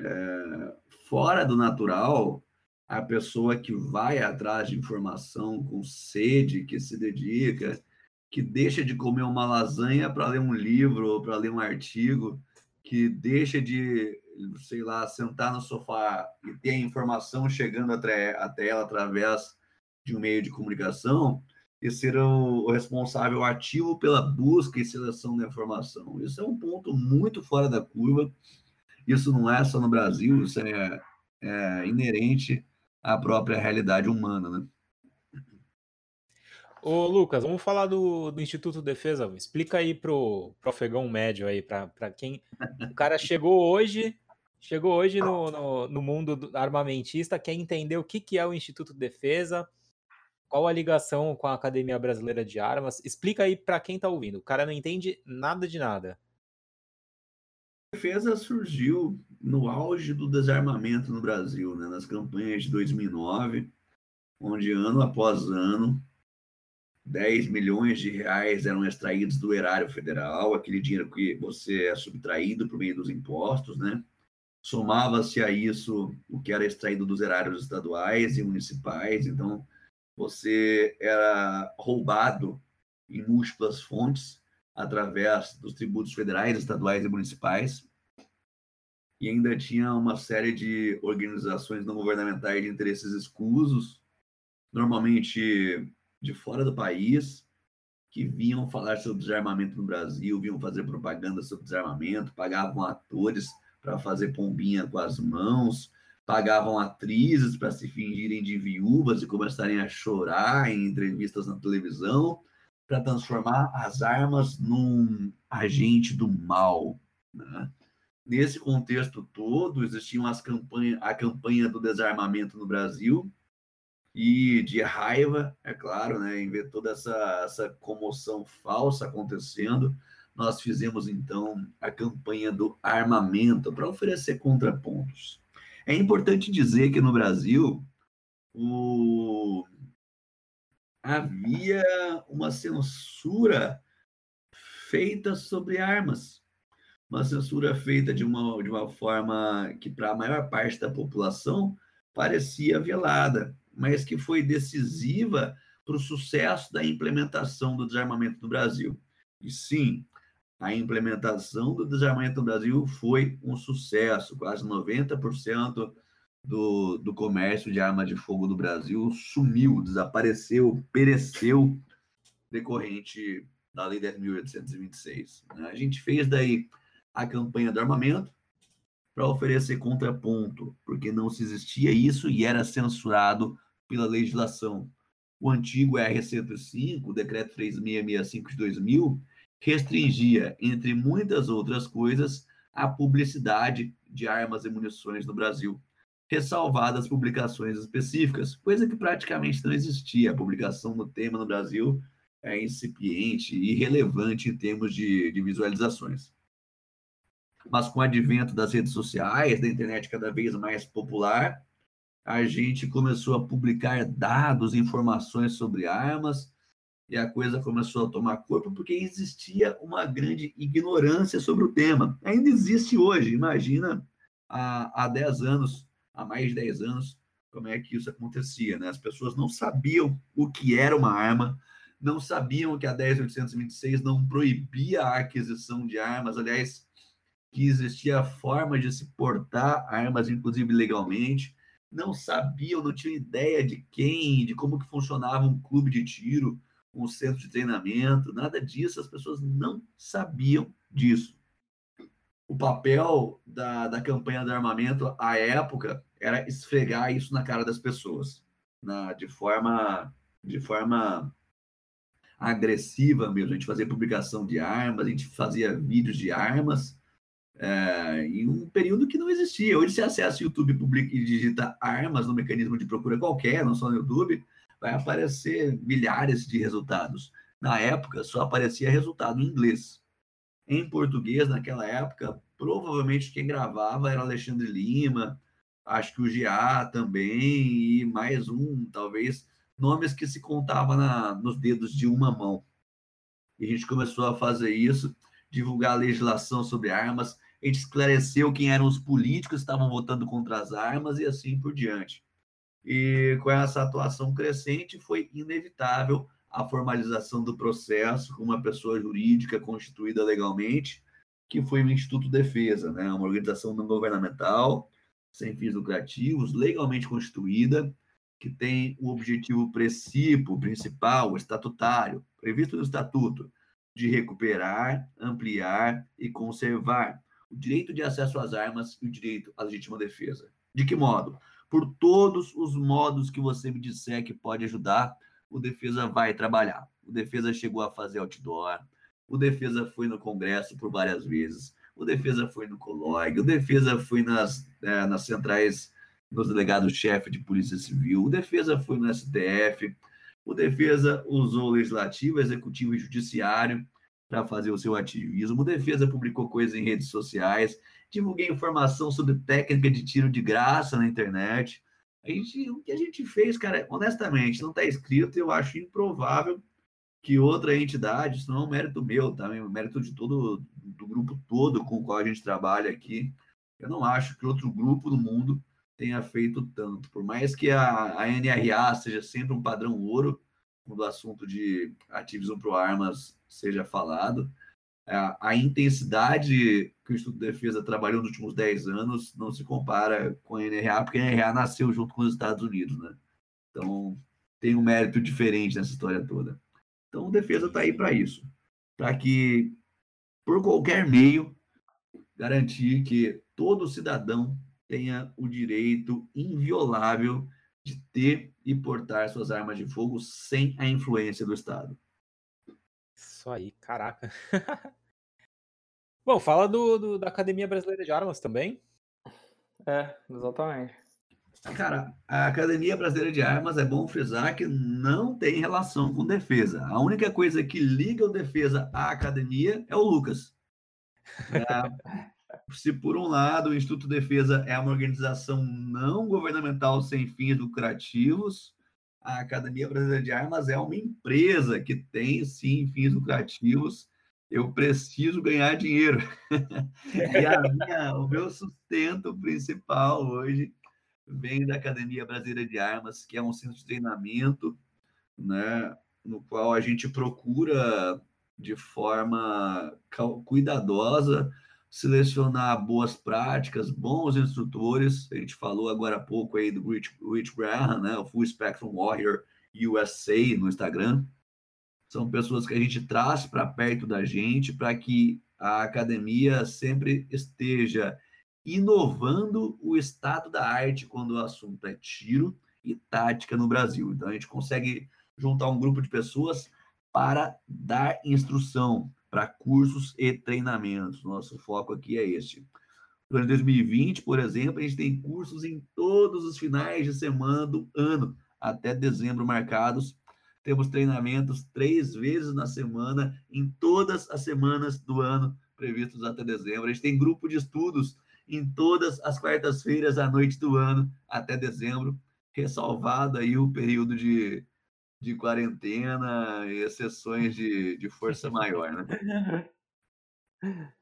é, fora do natural a pessoa que vai atrás de informação com sede, que se dedica, que deixa de comer uma lasanha para ler um livro ou para ler um artigo, que deixa de, sei lá, sentar no sofá e ter a informação chegando até, até ela através de um meio de comunicação e ser o, o responsável ativo pela busca e seleção da informação. Isso é um ponto muito fora da curva. Isso não é só no Brasil, isso é, é inerente à própria realidade humana, né? Ô, Lucas, vamos falar do, do Instituto Defesa. Explica aí pro, pro afegão médio aí, para quem. O cara chegou hoje, chegou hoje no, no, no, mundo armamentista, quer entender o que, que é o Instituto Defesa, qual a ligação com a Academia Brasileira de Armas. Explica aí para quem tá ouvindo. O cara não entende nada de nada. Defesa surgiu no auge do desarmamento no Brasil, né, nas campanhas de 2009, onde ano após ano 10 milhões de reais eram extraídos do erário federal, aquele dinheiro que você é subtraído por meio dos impostos, né? Somava-se a isso o que era extraído dos erários estaduais e municipais, então você era roubado em múltiplas fontes através dos tributos federais, estaduais e municipais. E ainda tinha uma série de organizações não governamentais de interesses escusos, normalmente de fora do país que vinham falar sobre desarmamento no Brasil, vinham fazer propaganda sobre desarmamento, pagavam atores para fazer pombinha com as mãos, pagavam atrizes para se fingirem de viúvas e começarem a chorar em entrevistas na televisão, para transformar as armas num agente do mal. Né? Nesse contexto todo, existiam as campanhas, a campanha do desarmamento no Brasil, e de raiva, é claro, né, em ver toda essa, essa comoção falsa acontecendo, nós fizemos então a campanha do armamento para oferecer contrapontos. É importante dizer que no Brasil o... havia uma censura feita sobre armas, uma censura feita de uma, de uma forma que para a maior parte da população parecia velada mas que foi decisiva para o sucesso da implementação do desarmamento no Brasil. E sim, a implementação do desarmamento no Brasil foi um sucesso, quase 90% do, do comércio de armas de fogo do Brasil sumiu, desapareceu, pereceu, decorrente da Lei 10.826. Né? A gente fez daí a campanha do armamento para oferecer contraponto, porque não se existia isso e era censurado pela legislação. O antigo R105, o decreto 3665 de 2000, restringia, entre muitas outras coisas, a publicidade de armas e munições no Brasil, ressalvadas publicações específicas, coisa que praticamente não existia. A publicação do tema no Brasil é incipiente e irrelevante em termos de, de visualizações. Mas com o advento das redes sociais, da internet cada vez mais popular, a gente começou a publicar dados, informações sobre armas, e a coisa começou a tomar corpo porque existia uma grande ignorância sobre o tema. Ainda existe hoje, imagina há, há 10 anos, há mais de 10 anos, como é que isso acontecia, né? As pessoas não sabiam o que era uma arma, não sabiam que a 10.826 não proibia a aquisição de armas, aliás, que existia forma de se portar armas, inclusive legalmente, não sabiam, não tinham ideia de quem, de como que funcionava um clube de tiro, um centro de treinamento, nada disso, as pessoas não sabiam disso. O papel da, da campanha de armamento, à época, era esfregar isso na cara das pessoas, na, de forma de forma agressiva mesmo. A gente fazia publicação de armas, a gente fazia vídeos de armas, é, em um período que não existia. Hoje você acessa o YouTube publica, e digita armas no mecanismo de procura qualquer, não só no YouTube, vai aparecer milhares de resultados. Na época, só aparecia resultado em inglês. Em português, naquela época, provavelmente quem gravava era Alexandre Lima, acho que o GA também, e mais um, talvez, nomes que se contavam nos dedos de uma mão. E a gente começou a fazer isso, divulgar a legislação sobre armas, a gente esclareceu quem eram os políticos que estavam votando contra as armas e assim por diante. E com essa atuação crescente, foi inevitável a formalização do processo com uma pessoa jurídica constituída legalmente, que foi o Instituto Defesa, né? uma organização não governamental, sem fins lucrativos, legalmente constituída, que tem o objetivo principal, principal, estatutário, previsto no Estatuto, de recuperar, ampliar e conservar o direito de acesso às armas e o direito à legítima defesa. De que modo? Por todos os modos que você me disser que pode ajudar, o defesa vai trabalhar. O defesa chegou a fazer outdoor, o defesa foi no Congresso por várias vezes, o defesa foi no Colóquio, o defesa foi nas, é, nas centrais, nos delegados-chefe de Polícia Civil, o defesa foi no STF, o defesa usou legislativo, executivo e judiciário para fazer o seu ativismo. Defesa publicou coisas em redes sociais, divulguei informação sobre técnica de tiro de graça na internet. A gente, o que a gente fez, cara, honestamente, não está escrito, eu acho improvável que outra entidade, isso não é um mérito meu, tá? É um mérito de todo, do grupo todo com o qual a gente trabalha aqui. Eu não acho que outro grupo no mundo tenha feito tanto. Por mais que a, a NRA seja sempre um padrão ouro, quando o assunto de ativismo pro armas seja falado. A, a, intensidade que o Instituto de Defesa trabalhou nos últimos 10 anos não se compara com a NRA, porque a NRA nasceu junto com os Estados Unidos, né? Então, tem um mérito diferente nessa história toda. Então, o Defesa está aí para isso. Para que, por qualquer meio, garantir que todo cidadão tenha o direito inviolável de ter e portar suas armas de fogo sem a influência do Estado. Isso aí, caraca. Bom, fala do, do, da Academia Brasileira de Armas também. É, exatamente. Cara, a Academia Brasileira de Armas é bom frisar que não tem relação com defesa. A única coisa que liga o defesa à academia é o Lucas. É, se por um lado o Instituto de Defesa é uma organização não governamental sem fins lucrativos, a Academia Brasileira de Armas é uma empresa que tem sim fins lucrativos. Eu preciso ganhar dinheiro. e minha, o meu sustento principal hoje vem da Academia Brasileira de Armas, que é um centro de treinamento, né, no qual a gente procura de forma cuidadosa selecionar boas práticas, bons instrutores. A gente falou agora há pouco aí do Rich, Rich Graham, né? o Full Spectrum Warrior USA no Instagram. São pessoas que a gente traz para perto da gente para que a academia sempre esteja inovando o estado da arte quando o assunto é tiro e tática no Brasil. Então a gente consegue juntar um grupo de pessoas para dar instrução, para cursos e treinamentos. Nosso foco aqui é este. Durante 2020, por exemplo, a gente tem cursos em todos os finais de semana do ano, até dezembro marcados. Temos treinamentos três vezes na semana, em todas as semanas do ano, previstos até dezembro. A gente tem grupo de estudos em todas as quartas-feiras à noite do ano, até dezembro, ressalvado aí o período de, de quarentena e exceções de, de força maior, né?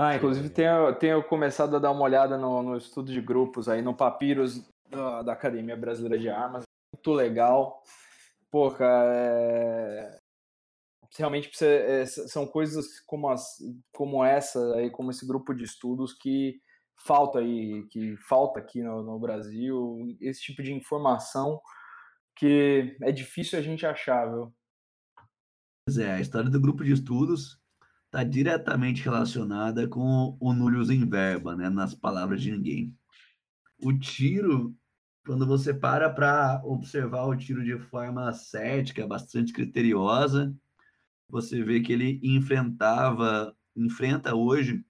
Ah, inclusive tenho, tenho começado a dar uma olhada no, no estudo de grupos aí, no Papiros da, da Academia Brasileira de Armas. Muito legal. Pô, cara, é... realmente é, são coisas como, as, como essa aí, como esse grupo de estudos que falta aí, que falta aqui no, no Brasil, esse tipo de informação que é difícil a gente achar, viu? Pois é, a história do grupo de estudos está diretamente relacionada com o nullius em verba, né, nas palavras de ninguém. O tiro, quando você para para observar o tiro de forma cética, bastante criteriosa, você vê que ele enfrentava, enfrenta hoje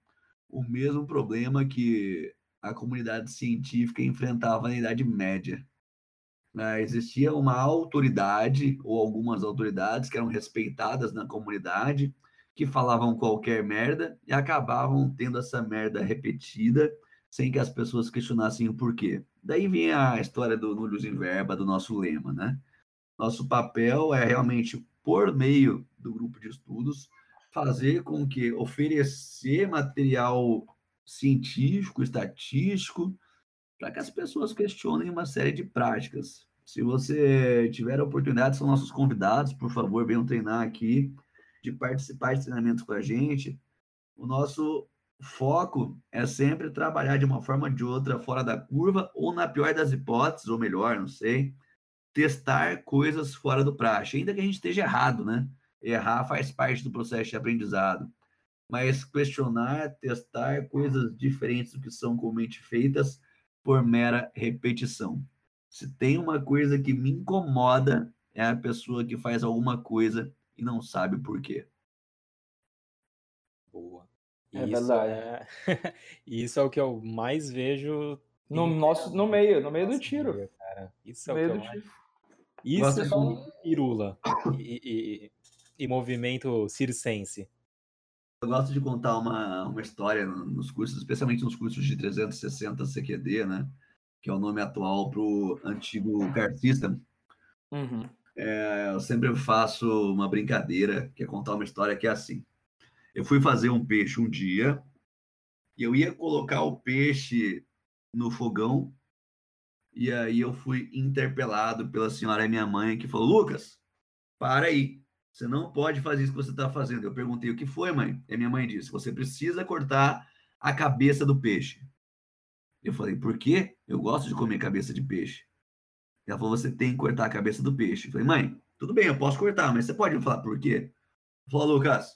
o mesmo problema que a comunidade científica enfrentava na Idade Média. Né? Existia uma autoridade, ou algumas autoridades, que eram respeitadas na comunidade, que falavam qualquer merda e acabavam tendo essa merda repetida sem que as pessoas questionassem o porquê. Daí vem a história do nullus in verba, do nosso lema, né? Nosso papel é realmente, por meio do grupo de estudos, fazer com que oferecer material científico, estatístico, para que as pessoas questionem uma série de práticas. Se você tiver a oportunidade, são nossos convidados, por favor, venham treinar aqui de participar de treinamentos com a gente, o nosso foco é sempre trabalhar de uma forma ou de outra fora da curva, ou na pior das hipóteses, ou melhor, não sei, testar coisas fora do praxe, ainda que a gente esteja errado, né? Errar faz parte do processo de aprendizado. Mas questionar, testar coisas diferentes do que são comumente feitas por mera repetição. Se tem uma coisa que me incomoda, é a pessoa que faz alguma coisa e não sabe por quê. Boa. É isso verdade. É... isso é o que eu mais vejo no nosso no meio, no meio do tiro. Cara. Isso é o que eu mais... Isso é um pirula e, e, e, movimento circense. Eu gosto de contar uma, uma história nos cursos, especialmente nos cursos de 360 CQD, né? Que é o nome atual para o antigo Car System. Uhum. É, eu sempre faço uma brincadeira, que é contar uma história que é assim. Eu fui fazer um peixe um dia, e eu ia colocar o peixe no fogão, e aí eu fui interpelado pela senhora minha mãe, que falou, Lucas, para aí, você não pode fazer isso que você está fazendo. Eu perguntei, o que foi, mãe? E minha mãe disse, você precisa cortar a cabeça do peixe. Eu falei, por quê? Eu gosto de comer cabeça de peixe. Ela falou: você tem que cortar a cabeça do peixe. Eu falei, mãe, tudo bem, eu posso cortar, mas você pode me falar por quê? Falou, Lucas,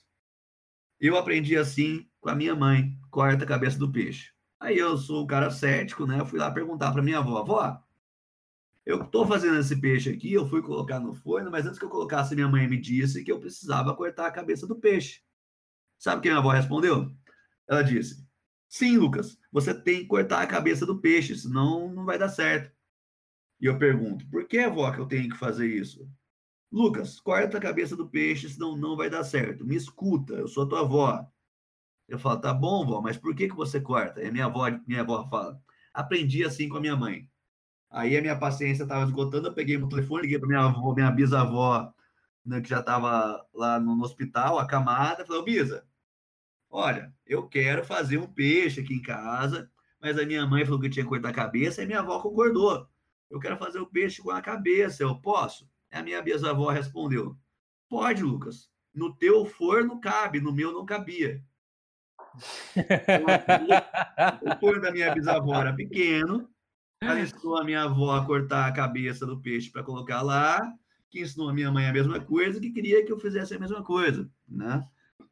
eu aprendi assim com a minha mãe: corta a cabeça do peixe. Aí eu sou um cara cético, né? Eu fui lá perguntar para minha avó: avó, eu estou fazendo esse peixe aqui, eu fui colocar no forno, mas antes que eu colocasse, minha mãe me disse que eu precisava cortar a cabeça do peixe. Sabe o que minha avó respondeu? Ela disse: Sim, Lucas, você tem que cortar a cabeça do peixe, senão não vai dar certo. E eu pergunto, por que, vó, que eu tenho que fazer isso? Lucas, corta a cabeça do peixe, senão não vai dar certo. Me escuta, eu sou tua avó. Eu falo, tá bom, vó, mas por que, que você corta? E minha avó, minha avó fala, aprendi assim com a minha mãe. Aí a minha paciência estava esgotando, eu peguei o telefone, liguei para minha avó, minha bisavó, né, que já estava lá no, no, hospital, acamada, falei, ô Bisa, olha, eu quero fazer um peixe aqui em casa, mas a minha mãe falou que tinha que cortar a cabeça, e minha avó concordou eu quero fazer o peixe com a cabeça, eu posso? A minha bisavó respondeu, pode, Lucas. No teu forno cabe, no meu não cabia. o forno da minha bisavó era pequeno, ela ensinou a minha avó a cortar a cabeça do peixe para colocar lá, que ensinou a minha mãe a mesma coisa, que queria que eu fizesse a mesma coisa, né?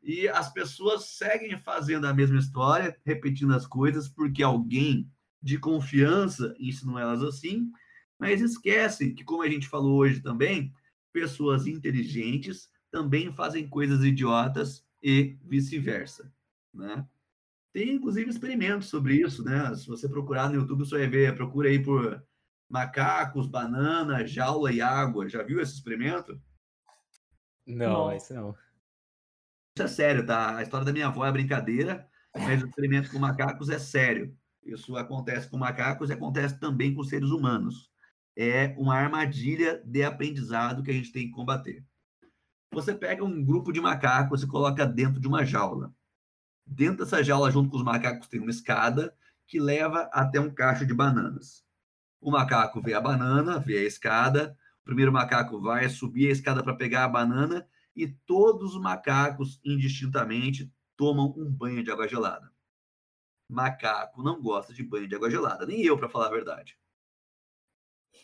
E as pessoas seguem fazendo a mesma história, repetindo as coisas, porque alguém de confiança ensinou elas assim, mas esquece que, como a gente falou hoje também, pessoas inteligentes também fazem coisas idiotas e vice-versa, né? Tem inclusive experimentos sobre isso, né? Se você procurar no YouTube, você vai ver, procura aí por macacos, banana, jaula e água. Já viu esse experimento? Não, não. esse não. Isso é sério, tá? A história da minha avó é brincadeira, mas o experimento com macacos é sério. Isso acontece com macacos e acontece também com seres humanos. É uma armadilha de aprendizado que a gente tem que combater. Você pega um grupo de macacos e coloca dentro de uma jaula. Dentro dessa jaula, junto com os macacos, tem uma escada que leva até um cacho de bananas. O macaco vê a banana, vê a escada. O primeiro macaco vai subir a escada para pegar a banana e todos os macacos, indistintamente, tomam um banho de água gelada. Macaco não gosta de banho de água gelada, nem eu, para falar a verdade.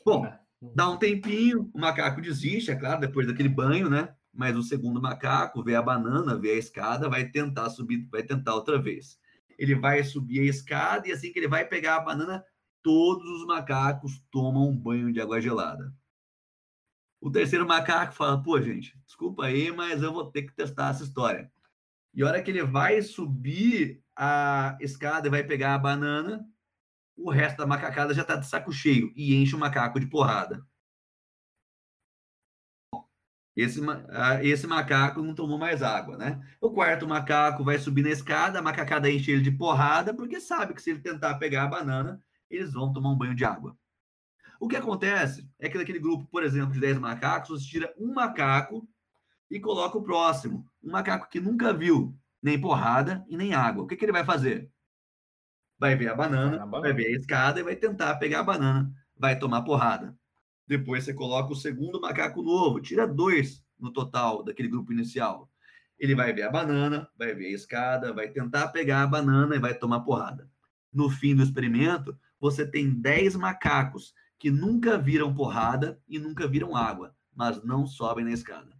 Bom, é. dá um tempinho, o macaco desiste, é claro, depois daquele banho, né? Mas o segundo macaco vê a banana, vê a escada, vai tentar subir, vai tentar outra vez. Ele vai subir a escada e assim que ele vai pegar a banana, todos os macacos tomam um banho de água gelada. O terceiro macaco fala: pô, gente, desculpa aí, mas eu vou ter que testar essa história. E a hora que ele vai subir a escada e vai pegar a banana, o resto da macacada já está de saco cheio e enche o macaco de porrada. Esse, esse macaco não tomou mais água, né? O quarto macaco vai subir na escada, a macacada enche ele de porrada, porque sabe que se ele tentar pegar a banana, eles vão tomar um banho de água. O que acontece é que naquele grupo, por exemplo, de 10 macacos, você tira um macaco e coloca o próximo. Um macaco que nunca viu nem porrada e nem água. O que, que ele vai fazer? Vai ver a banana, vai, vai ver a escada e vai tentar pegar a banana. Vai tomar porrada. Depois você coloca o segundo macaco novo, tira dois no total daquele grupo inicial. Ele vai ver a banana, vai ver a escada, vai tentar pegar a banana e vai tomar porrada. No fim do experimento, você tem 10 macacos que nunca viram porrada e nunca viram água, mas não sobem na escada.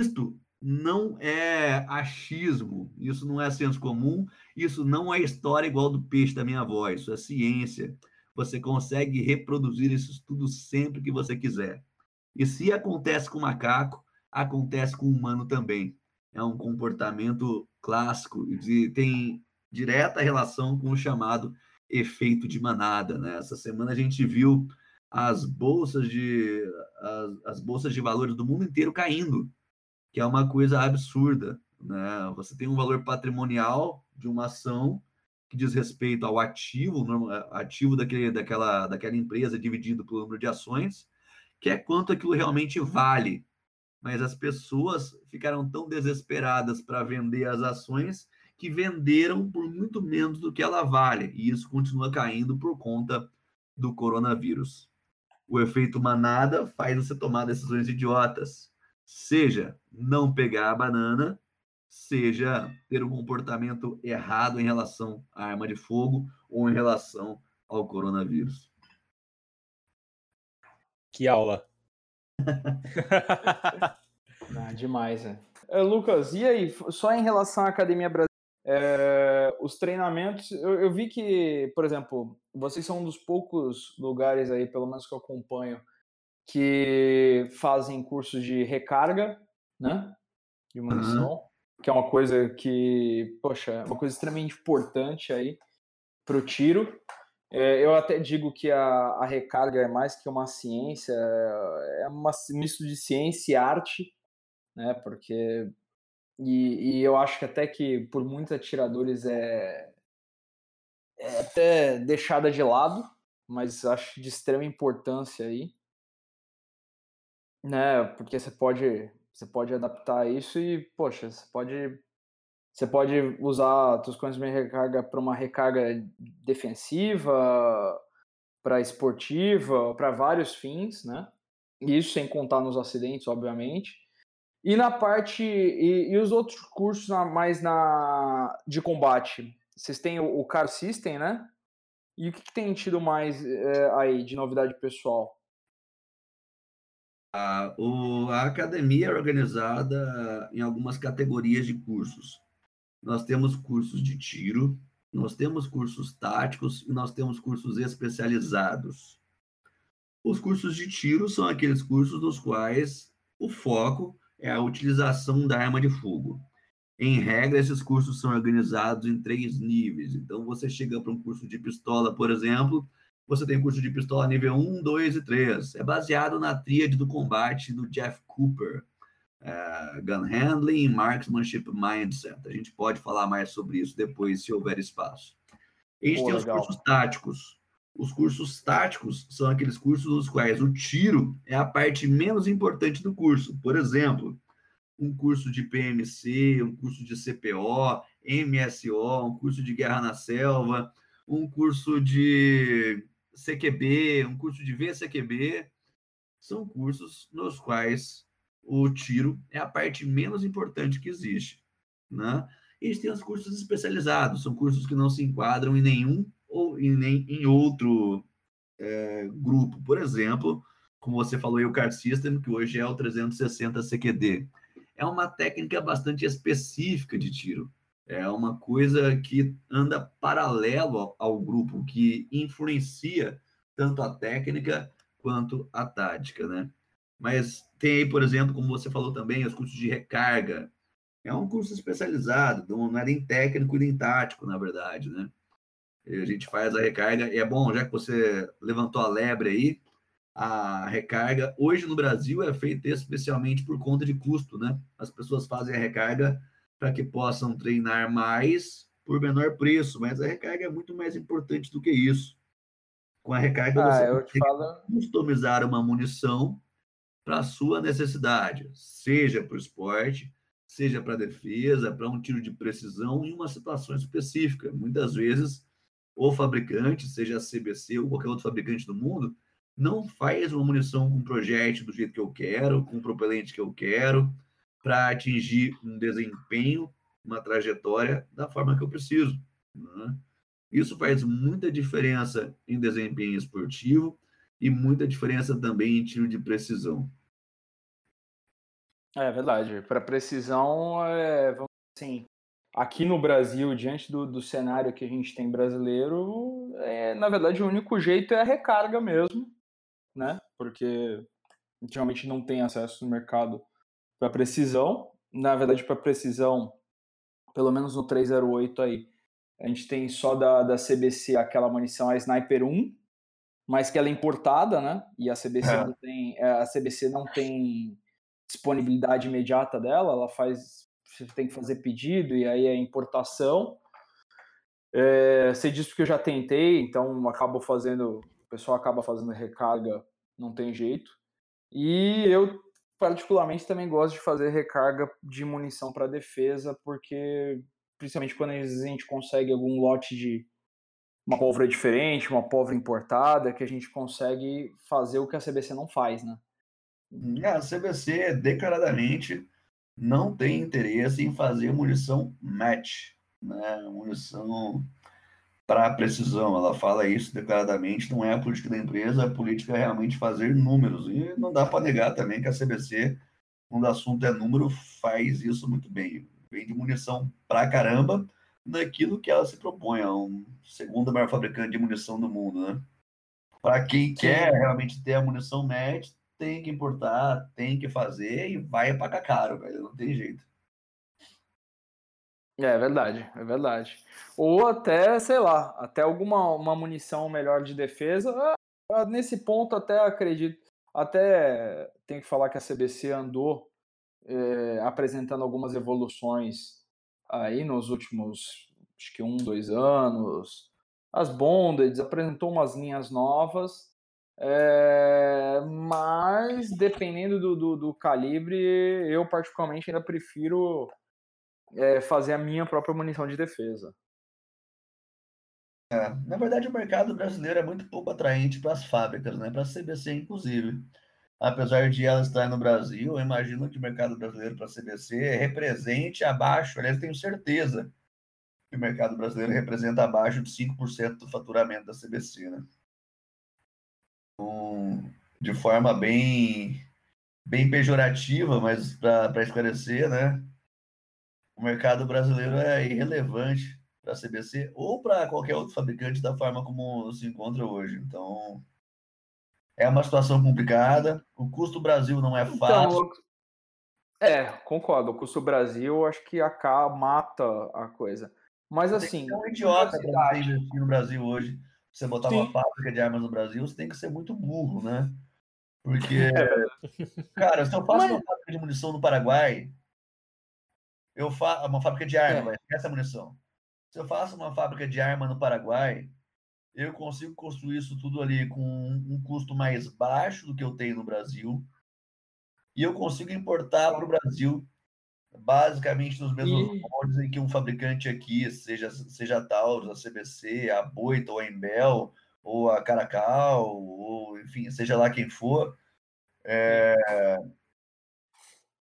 Isto não é achismo, isso não é senso comum, isso não é história igual do peixe da minha avó, isso é ciência. Você consegue reproduzir isso tudo sempre que você quiser. E se acontece com macaco, acontece com humano também. É um comportamento clássico e tem direta relação com o chamado efeito de manada. Né? Essa semana a gente viu as bolsas de as, as bolsas de valores do mundo inteiro caindo, que é uma coisa absurda. Né? Você tem um valor patrimonial de uma ação que diz respeito ao ativo, ativo daquele, daquela, daquela empresa dividido pelo número de ações, que é quanto aquilo realmente vale. Mas as pessoas ficaram tão desesperadas para vender as ações que venderam por muito menos do que ela vale, e isso continua caindo por conta do coronavírus. O efeito manada faz você tomar decisões idiotas, seja não pegar a banana, seja ter um comportamento errado em relação à arma de fogo ou em relação ao coronavírus. Que aula! ah, demais, né? Lucas, e aí, só em relação à Academia Brasileira? É, os treinamentos, eu, eu, vi que, por exemplo, vocês são um dos poucos lugares aí, pelo menos que eu acompanho, que fazem cursos de recarga, né? De munição, uhum. Que é uma coisa que, poxa, é uma coisa extremamente importante aí para o tiro. É, eu até digo que a, a, recarga é mais que uma ciência, é um misto de ciência e arte, né? Porque e, e, eu acho que até que por muitos atiradores é, é até deixada de lado, mas acho de extrema importância aí, né? Porque você pode você pode adaptar isso e poxa, você pode você pode usar conhecimentos de recarga para uma recarga defensiva, para esportiva, para vários fins, né? Isso sem contar nos acidentes, obviamente. E na parte. E, e os outros cursos na, mais na de combate? Vocês têm o, o Car System, né? E o que, que tem tido mais é, aí de novidade pessoal? A, o, a academia é organizada em algumas categorias de cursos. Nós temos cursos de tiro, nós temos cursos táticos e nós temos cursos especializados. Os cursos de tiro são aqueles cursos nos quais o foco é a utilização da arma de fogo. Em regra, esses cursos são organizados em três níveis. Então, você chega para um curso de pistola, por exemplo, você tem curso de pistola nível 1, 2 e 3. É baseado na tríade do combate do Jeff Cooper. É, gun Handling, Marksmanship Mindset. A gente pode falar mais sobre isso depois, se houver espaço. A gente Pô, tem legal. os cursos táticos. Os cursos táticos são aqueles cursos nos quais o tiro é a parte menos importante do curso. Por exemplo, um curso de PMC, um curso de CPO, MSO, um curso de guerra na selva, um curso de CQB, um curso de VCQB. São cursos nos quais o tiro é a parte menos importante que existe. Né? E a gente tem os cursos especializados, são cursos que não se enquadram em nenhum ou em, nem em outro é, grupo. Por exemplo, como você falou, o Card System, que hoje é o 360 CQD é uma técnica bastante específica de tiro. É uma coisa que anda paralelo ao grupo, que influencia tanto a técnica quanto a tática, né? Mas tem aí, por exemplo, como você falou também, os cursos de recarga. É um curso especializado, não é nem técnico nem tático, na verdade, né? A gente faz a recarga, e é bom, já que você levantou a lebre aí, a recarga hoje no Brasil é feita especialmente por conta de custo, né? As pessoas fazem a recarga para que possam treinar mais por menor preço, mas a recarga é muito mais importante do que isso. Com a recarga ah, você pode falo... customizar uma munição para a sua necessidade, seja para o esporte, seja para defesa, para um tiro de precisão em uma situação específica. Muitas vezes o fabricante, seja a CBC ou qualquer outro fabricante do mundo, não faz uma munição com projétil do jeito que eu quero, com propelente que eu quero, para atingir um desempenho, uma trajetória da forma que eu preciso. Né? Isso faz muita diferença em desempenho esportivo e muita diferença também em tiro de precisão. É verdade. Para precisão, é, vamos assim, aqui no Brasil, diante do, do cenário que a gente tem brasileiro, é, na verdade o único jeito é a recarga mesmo né? Porque geralmente não tem acesso no mercado para precisão. Na verdade, para precisão, pelo menos no 308 aí, a gente tem só da, da CBC aquela munição, a Sniper 1, mas que ela é importada, né? E a CBC é. não tem, é, a CBC não tem disponibilidade imediata dela, ela faz, você tem que fazer pedido e aí é importação. É, sei disso porque eu já tentei, então acabo fazendo pessoal acaba fazendo recarga, não tem jeito. E eu, particularmente, também gosto de fazer recarga de munição para defesa, porque, principalmente quando a gente consegue algum lote de uma pólvora diferente, uma pólvora importada, que a gente consegue fazer o que a CBC não faz, né? É, a CBC, declaradamente, não tem interesse em fazer munição match, né? Munição para precisão. Ela fala isso declaradamente, não é a política da empresa, a política é realmente fazer números. E não dá para negar também que a CBC, quando o assunto é número, faz isso muito bem. Vende munição pra caramba naquilo que ela se propõe, é um segundo maior fabricante de munição do mundo, né? Para quem quer realmente ter a munição média, tem que importar, tem que fazer e vai pagar caro, velho, não tem jeito. É verdade, é verdade. Ou até, sei lá, até alguma uma munição melhor de defesa. Ah, nesse ponto até acredito, até tem que falar que a CBC andou é, apresentando algumas evoluções aí nos últimos, acho que um, dois anos. As Bondeds apresentou umas linhas novas, é, mas dependendo do, do, do calibre, eu particularmente ainda prefiro é, fazer a minha própria munição de defesa. É, na verdade, o mercado brasileiro é muito pouco atraente para as fábricas, né? para a CBC, inclusive. Apesar de ela estar no Brasil, eu imagino que o mercado brasileiro para a CBC represente abaixo, aliás, tenho certeza que o mercado brasileiro representa abaixo de 5% do faturamento da CBC. Né? Um, de forma bem, bem pejorativa, mas para esclarecer, né? O mercado brasileiro é irrelevante para a CBC ou para qualquer outro fabricante da forma como se encontra hoje. Então, é uma situação complicada. O custo do Brasil não é então, fácil. Então, É, concordo. O custo Brasil acho que acaba, mata a coisa. Mas assim. É um idiota para você investir no Brasil hoje. Você botar Sim. uma fábrica de armas no Brasil, você tem que ser muito burro, né? Porque, é cara, se eu faço Mas... uma fábrica de munição no Paraguai, eu faço uma fábrica de arma, é. essa munição. Se eu faço uma fábrica de arma no Paraguai, eu consigo construir isso tudo ali com um custo mais baixo do que eu tenho no Brasil. E eu consigo importar para o Brasil basicamente nos mesmos e... moldes em que um fabricante aqui, seja, seja a Taurus, a CBC, a Boita, ou a Embel, ou a Caracal, ou enfim, seja lá quem for, é...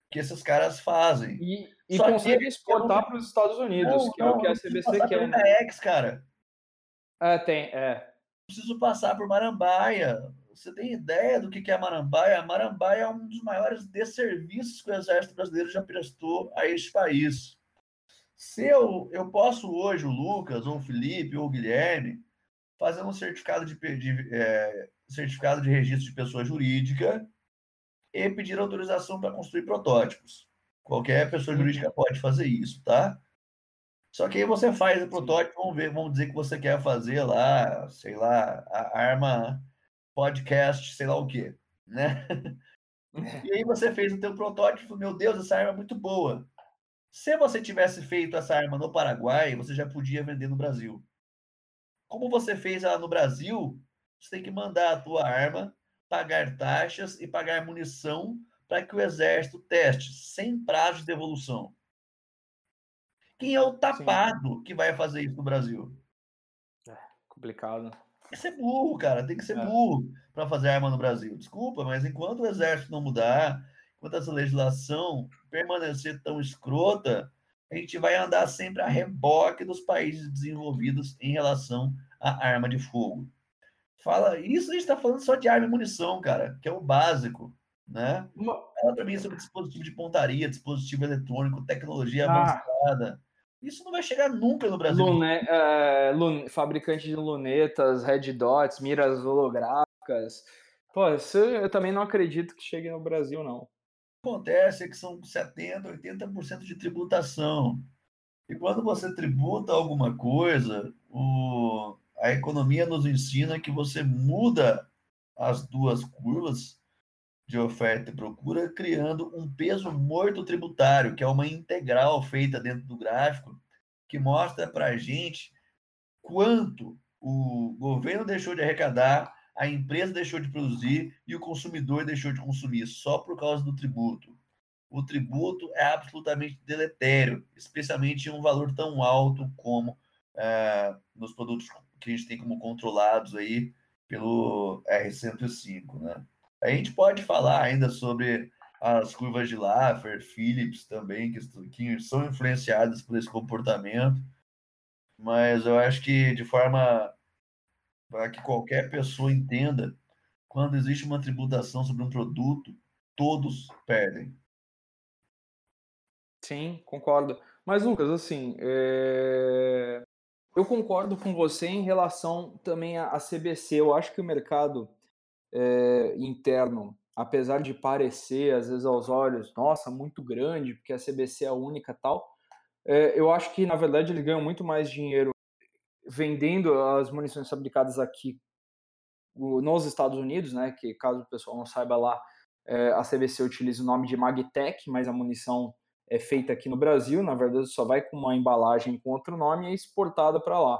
que esses caras fazem. E, e consegue exportar para os Estados Unidos, não, que é o que a CBC quer. Né? Ex, cara. É, tem, é. Preciso passar por Marambaia. Você tem ideia do que é Marambaia? Marambaia é um dos maiores desserviços que o Exército Brasileiro já prestou a este país. Se eu, eu posso hoje, o Lucas, ou o Felipe, ou o Guilherme, fazer um certificado de, de é, certificado de registro de pessoa jurídica e pedir autorização para construir protótipos. Qualquer pessoa jurídica pode fazer isso, tá? Só que aí você faz o protótipo, vamos ver, vamos dizer que você quer fazer lá, sei lá, a arma podcast, sei lá o quê, né? E aí você fez o teu protótipo, meu Deus, essa arma é muito boa. Se você tivesse feito essa arma no Paraguai, você já podia vender no Brasil. Como você fez ela no Brasil, você tem que mandar a tua arma, pagar taxas e pagar munição para que o exército teste, sem prazo de devolução. Quem é o tapado Sim. que vai fazer isso no Brasil? É, complicado. Tem que ser burro, cara. Tem que ser é. burro para fazer arma no Brasil. Desculpa, mas enquanto o exército não mudar, enquanto essa legislação permanecer tão escrota, a gente vai andar sempre a reboque dos países desenvolvidos em relação à arma de fogo. Fala, isso a gente está falando só de arma e munição, cara, que é o básico, né? Fala para mim sobre dispositivo de pontaria, dispositivo eletrônico, tecnologia ah. avançada. Isso não vai chegar nunca no Brasil. Lune, é, lune, fabricante de lunetas, red dots, miras holográficas. Pô, isso eu também não acredito que chegue no Brasil, não. O que acontece é que são 70%, 80% de tributação. E quando você tributa alguma coisa, o, a economia nos ensina que você muda as duas curvas de oferta e procura, criando um peso morto tributário, que é uma integral feita dentro do gráfico, que mostra para a gente quanto o governo deixou de arrecadar, a empresa deixou de produzir e o consumidor deixou de consumir só por causa do tributo. O tributo é absolutamente deletério, especialmente em um valor tão alto como é, nos produtos que a gente tem como controlados aí pelo R105, né? A gente pode falar ainda sobre as curvas de Laffer, Phillips também, que, que são influenciadas por esse comportamento, mas eu acho que de forma para que qualquer pessoa entenda, quando existe uma tributação sobre um produto, todos perdem. Sim, concordo. Mas, Lucas, assim, é... eu concordo com você em relação também à CBC. Eu acho que o mercado é, interno, apesar de parecer, às vezes, aos olhos, nossa, muito grande, porque a CBC é a única tal, é, eu acho que, na verdade, eles ganham muito mais dinheiro vendendo as munições fabricadas aqui nos Estados Unidos, né, que caso o pessoal não saiba lá, é, a CBC utiliza o nome de Magtech, mas a munição é feita aqui no Brasil, na verdade só vai com uma embalagem com outro nome e é exportada para lá.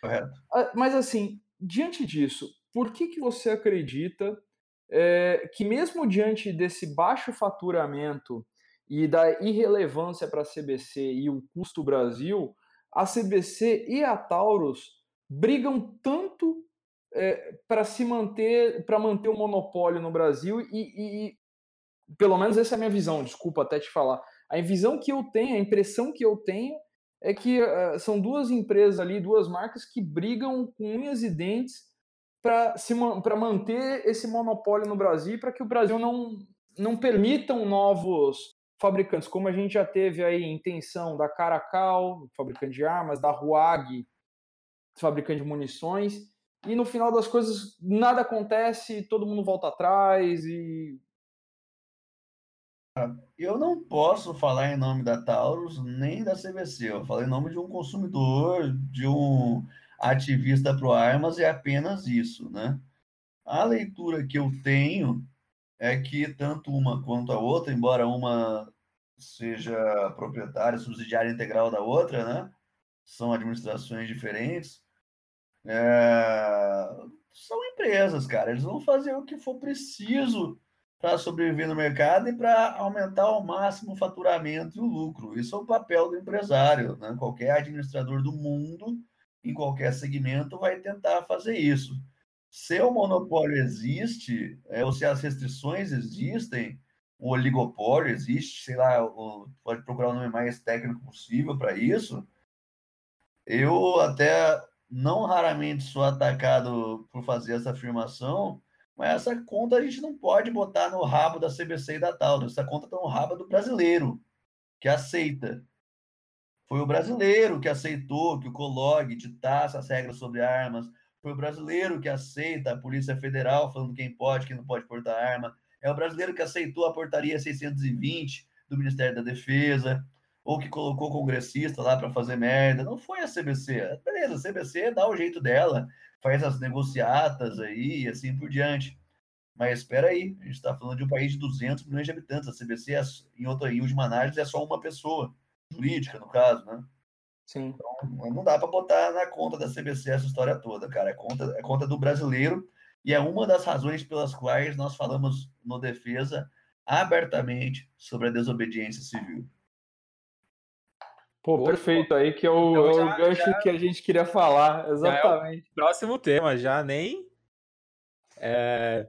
Correto. Mas assim, diante disso, por que, que você acredita é, que, mesmo diante desse baixo faturamento e da irrelevância para a CBC e o custo Brasil, a CBC e a Taurus brigam tanto é, para se manter, para manter o monopólio no Brasil e, e, pelo menos essa é a minha visão, desculpa até te falar. A visão que eu tenho, a impressão que eu tenho é que uh, são duas empresas ali, duas marcas que brigam com unhas e dentes para manter esse monopólio no Brasil para que o Brasil não, não permitam novos fabricantes, como a gente já teve aí intenção da Caracal, fabricante de armas, da Ruag, fabricante de munições, e no final das coisas nada acontece, todo mundo volta atrás e Eu não posso falar em nome da Taurus nem da CVC. Eu falei em nome de um consumidor, de um ativista pro armas, é apenas isso, né? A leitura que eu tenho é que tanto uma quanto a outra, embora uma seja proprietária, subsidiária integral da outra, né? São administrações diferentes. É... São empresas, cara. Eles vão fazer o que for preciso para sobreviver no mercado e para aumentar ao máximo o faturamento e o lucro. Isso é o papel do empresário. Né? Qualquer administrador do mundo, em qualquer segmento, vai tentar fazer isso. Se o monopólio existe, é, ou se as restrições existem, o oligopólio existe, sei lá, pode procurar o nome mais técnico possível para isso. Eu até não raramente sou atacado por fazer essa afirmação, mas essa conta a gente não pode botar no rabo da CBC e da tal. Essa conta está no rabo do brasileiro, que aceita. Foi o brasileiro que aceitou que o Colog ditasse as regras sobre armas. Foi o brasileiro que aceita a Polícia Federal falando quem pode, quem não pode portar arma. É o brasileiro que aceitou a portaria 620 do Ministério da Defesa, ou que colocou congressista lá para fazer merda. Não foi a CBC. Beleza, a CBC dá o jeito dela, faz as negociatas aí e assim por diante. Mas espera aí, a gente está falando de um país de 200 milhões de habitantes. A CBC, é, em outra em última análise, é só uma pessoa, jurídica, no caso, né? Sim. Então, não dá para botar na conta da CBC essa história toda, cara. É conta, é conta do brasileiro e é uma das razões pelas quais nós falamos no Defesa abertamente sobre a desobediência civil. Pô, perfeito. Aí que é o, então, já, é o gancho já, que a gente queria falar. Exatamente. É próximo tema, já nem. É,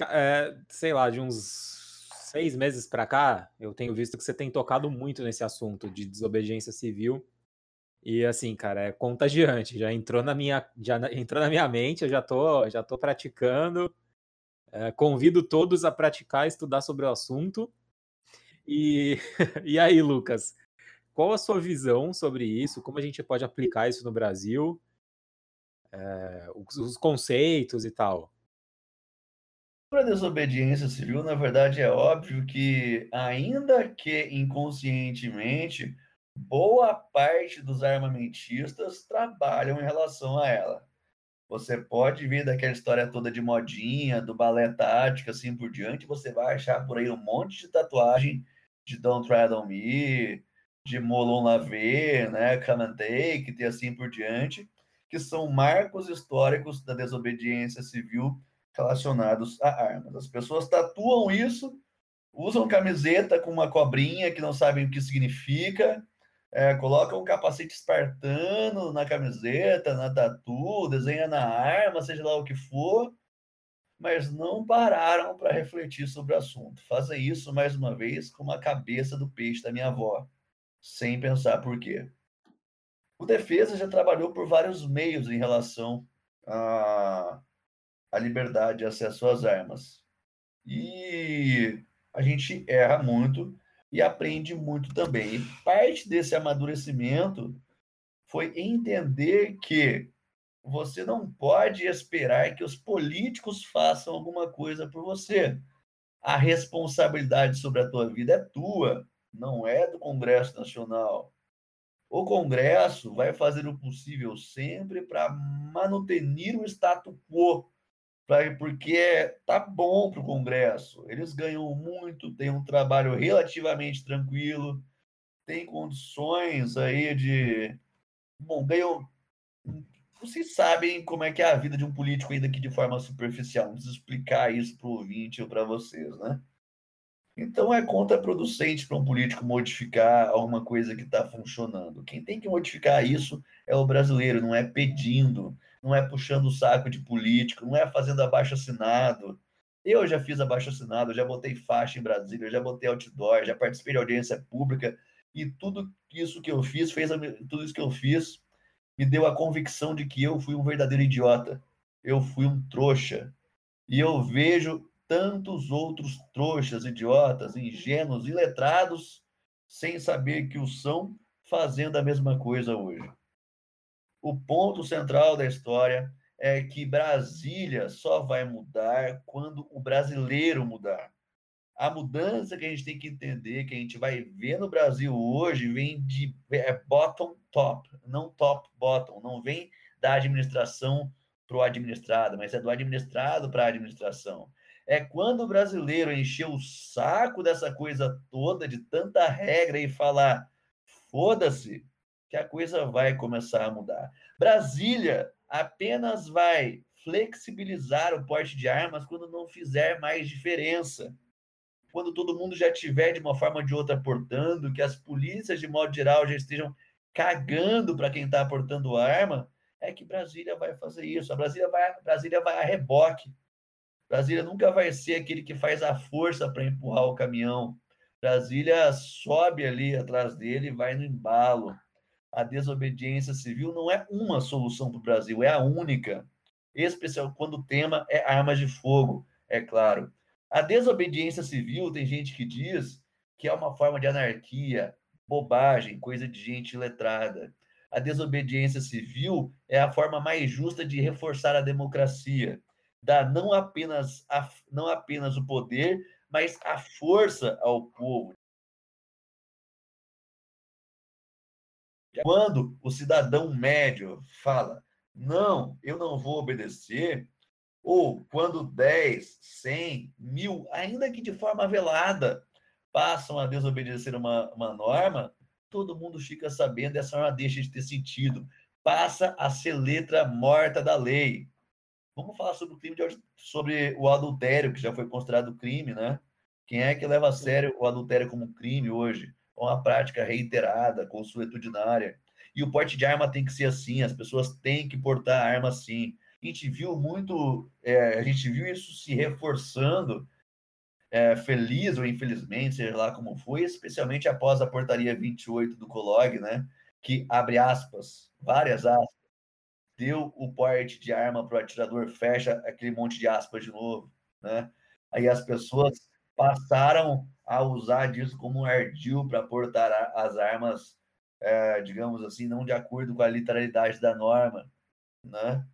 é, sei lá, de uns seis meses para cá, eu tenho visto que você tem tocado muito nesse assunto de desobediência civil. E assim, cara, é contagiante. Já entrou na minha, já entrou na minha mente, eu já tô, já tô praticando. É, convido todos a praticar, estudar sobre o assunto. E, e aí, Lucas, qual a sua visão sobre isso? Como a gente pode aplicar isso no Brasil? É, os, os conceitos e tal. Para a desobediência civil, na verdade, é óbvio que, ainda que inconscientemente, boa parte dos armamentistas trabalham em relação a ela. Você pode ver daquela história toda de modinha, do balé tático, assim por diante, você vai achar por aí um monte de tatuagem de Don't Tread on Me, de Molon Lave, né, Come and Take, e assim por diante, que são marcos históricos da desobediência civil relacionados a armas. As pessoas tatuam isso, usam camiseta com uma cobrinha que não sabem o que significa, é, colocam um capacete espartano na camiseta, na tatu, desenha na arma, seja lá o que for, mas não pararam para refletir sobre o assunto. Fazem isso, mais uma vez, com a cabeça do peixe da minha avó, sem pensar por quê. O Defesa já trabalhou por vários meios em relação a a liberdade de acesso às armas. E a gente erra muito e aprende muito também. E parte desse amadurecimento foi entender que você não pode esperar que os políticos façam alguma coisa por você. A responsabilidade sobre a tua vida é tua, não é do Congresso Nacional. O Congresso vai fazer o possível sempre para manter o status quo porque tá bom para o Congresso. Eles ganham muito, têm um trabalho relativamente tranquilo, têm condições aí de. Bom, ganham. Vocês sabem como é que é a vida de um político ainda aqui de forma superficial. Preciso explicar isso para o ouvinte ou para vocês, né? Então é contraproducente para um político modificar alguma coisa que está funcionando. Quem tem que modificar isso é o brasileiro, não é pedindo, não é puxando o saco de político, não é fazendo abaixo assinado. Eu já fiz abaixo assinado, já botei faixa em Brasília, já botei outdoor, já participei de audiência pública e tudo isso que eu fiz, fez tudo isso que eu fiz me deu a convicção de que eu fui um verdadeiro idiota. Eu fui um trouxa. E eu vejo tantos outros trouxas, idiotas, ingênuos, iletrados, sem saber que o são, fazendo a mesma coisa hoje o ponto central da história é que Brasília só vai mudar quando o brasileiro mudar. A mudança que a gente tem que entender, que a gente vai ver no Brasil hoje, vem de é bottom top, não top bottom, não vem da administração para o administrado, mas é do administrado para a administração. É quando o brasileiro encheu o saco dessa coisa toda, de tanta regra, e falar: foda-se, que a coisa vai começar a mudar. Brasília apenas vai flexibilizar o porte de armas quando não fizer mais diferença. Quando todo mundo já tiver de uma forma ou de outra portando, que as polícias, de modo geral, já estejam cagando para quem está portando arma, é que Brasília vai fazer isso. A Brasília vai, Brasília vai a reboque. Brasília nunca vai ser aquele que faz a força para empurrar o caminhão. Brasília sobe ali atrás dele e vai no embalo. A desobediência civil não é uma solução para o Brasil, é a única. Especial quando o tema é armas de fogo, é claro. A desobediência civil, tem gente que diz que é uma forma de anarquia, bobagem, coisa de gente letrada a desobediência civil é a forma mais justa de reforçar a democracia, dar não apenas, a, não apenas o poder, mas a força ao povo. Quando o cidadão médio fala, não, eu não vou obedecer, ou quando 10, 100, mil, ainda que de forma velada, passam a desobedecer uma, uma norma, todo mundo fica sabendo, essa norma deixa de ter sentido. Passa a ser letra morta da lei. Vamos falar sobre o crime de, sobre o adultério, que já foi considerado crime, né? Quem é que leva a sério o adultério como crime hoje? Uma prática reiterada, consuetudinária. E o porte de arma tem que ser assim, as pessoas têm que portar arma assim. A gente viu muito, é, a gente viu isso se reforçando é, feliz ou infelizmente, seja lá como foi, especialmente após a portaria 28 do Colog, né, que abre aspas, várias aspas, deu o porte de arma para o atirador, fecha aquele monte de aspas de novo, né? Aí as pessoas passaram a usar disso como um ardil para portar as armas, é, digamos assim, não de acordo com a literalidade da norma, né?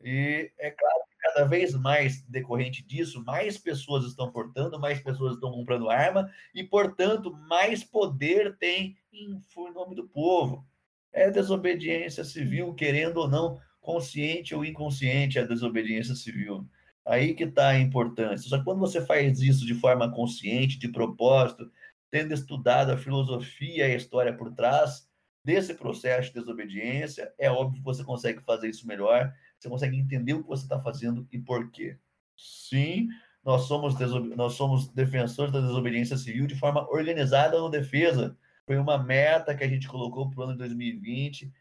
E é claro cada vez mais decorrente disso, mais pessoas estão portando, mais pessoas estão comprando arma e, portanto, mais poder tem em nome do povo. É desobediência civil, querendo ou não, consciente ou inconsciente, a desobediência civil. Aí que está a importância. Só que quando você faz isso de forma consciente, de propósito, tendo estudado a filosofia e a história por trás desse processo de desobediência, é óbvio que você consegue fazer isso melhor você consegue entender o que você está fazendo e por quê. Sim, nós somos, nós somos defensores da desobediência civil de forma organizada no defesa. Foi uma meta que a gente colocou para o ano de 2020,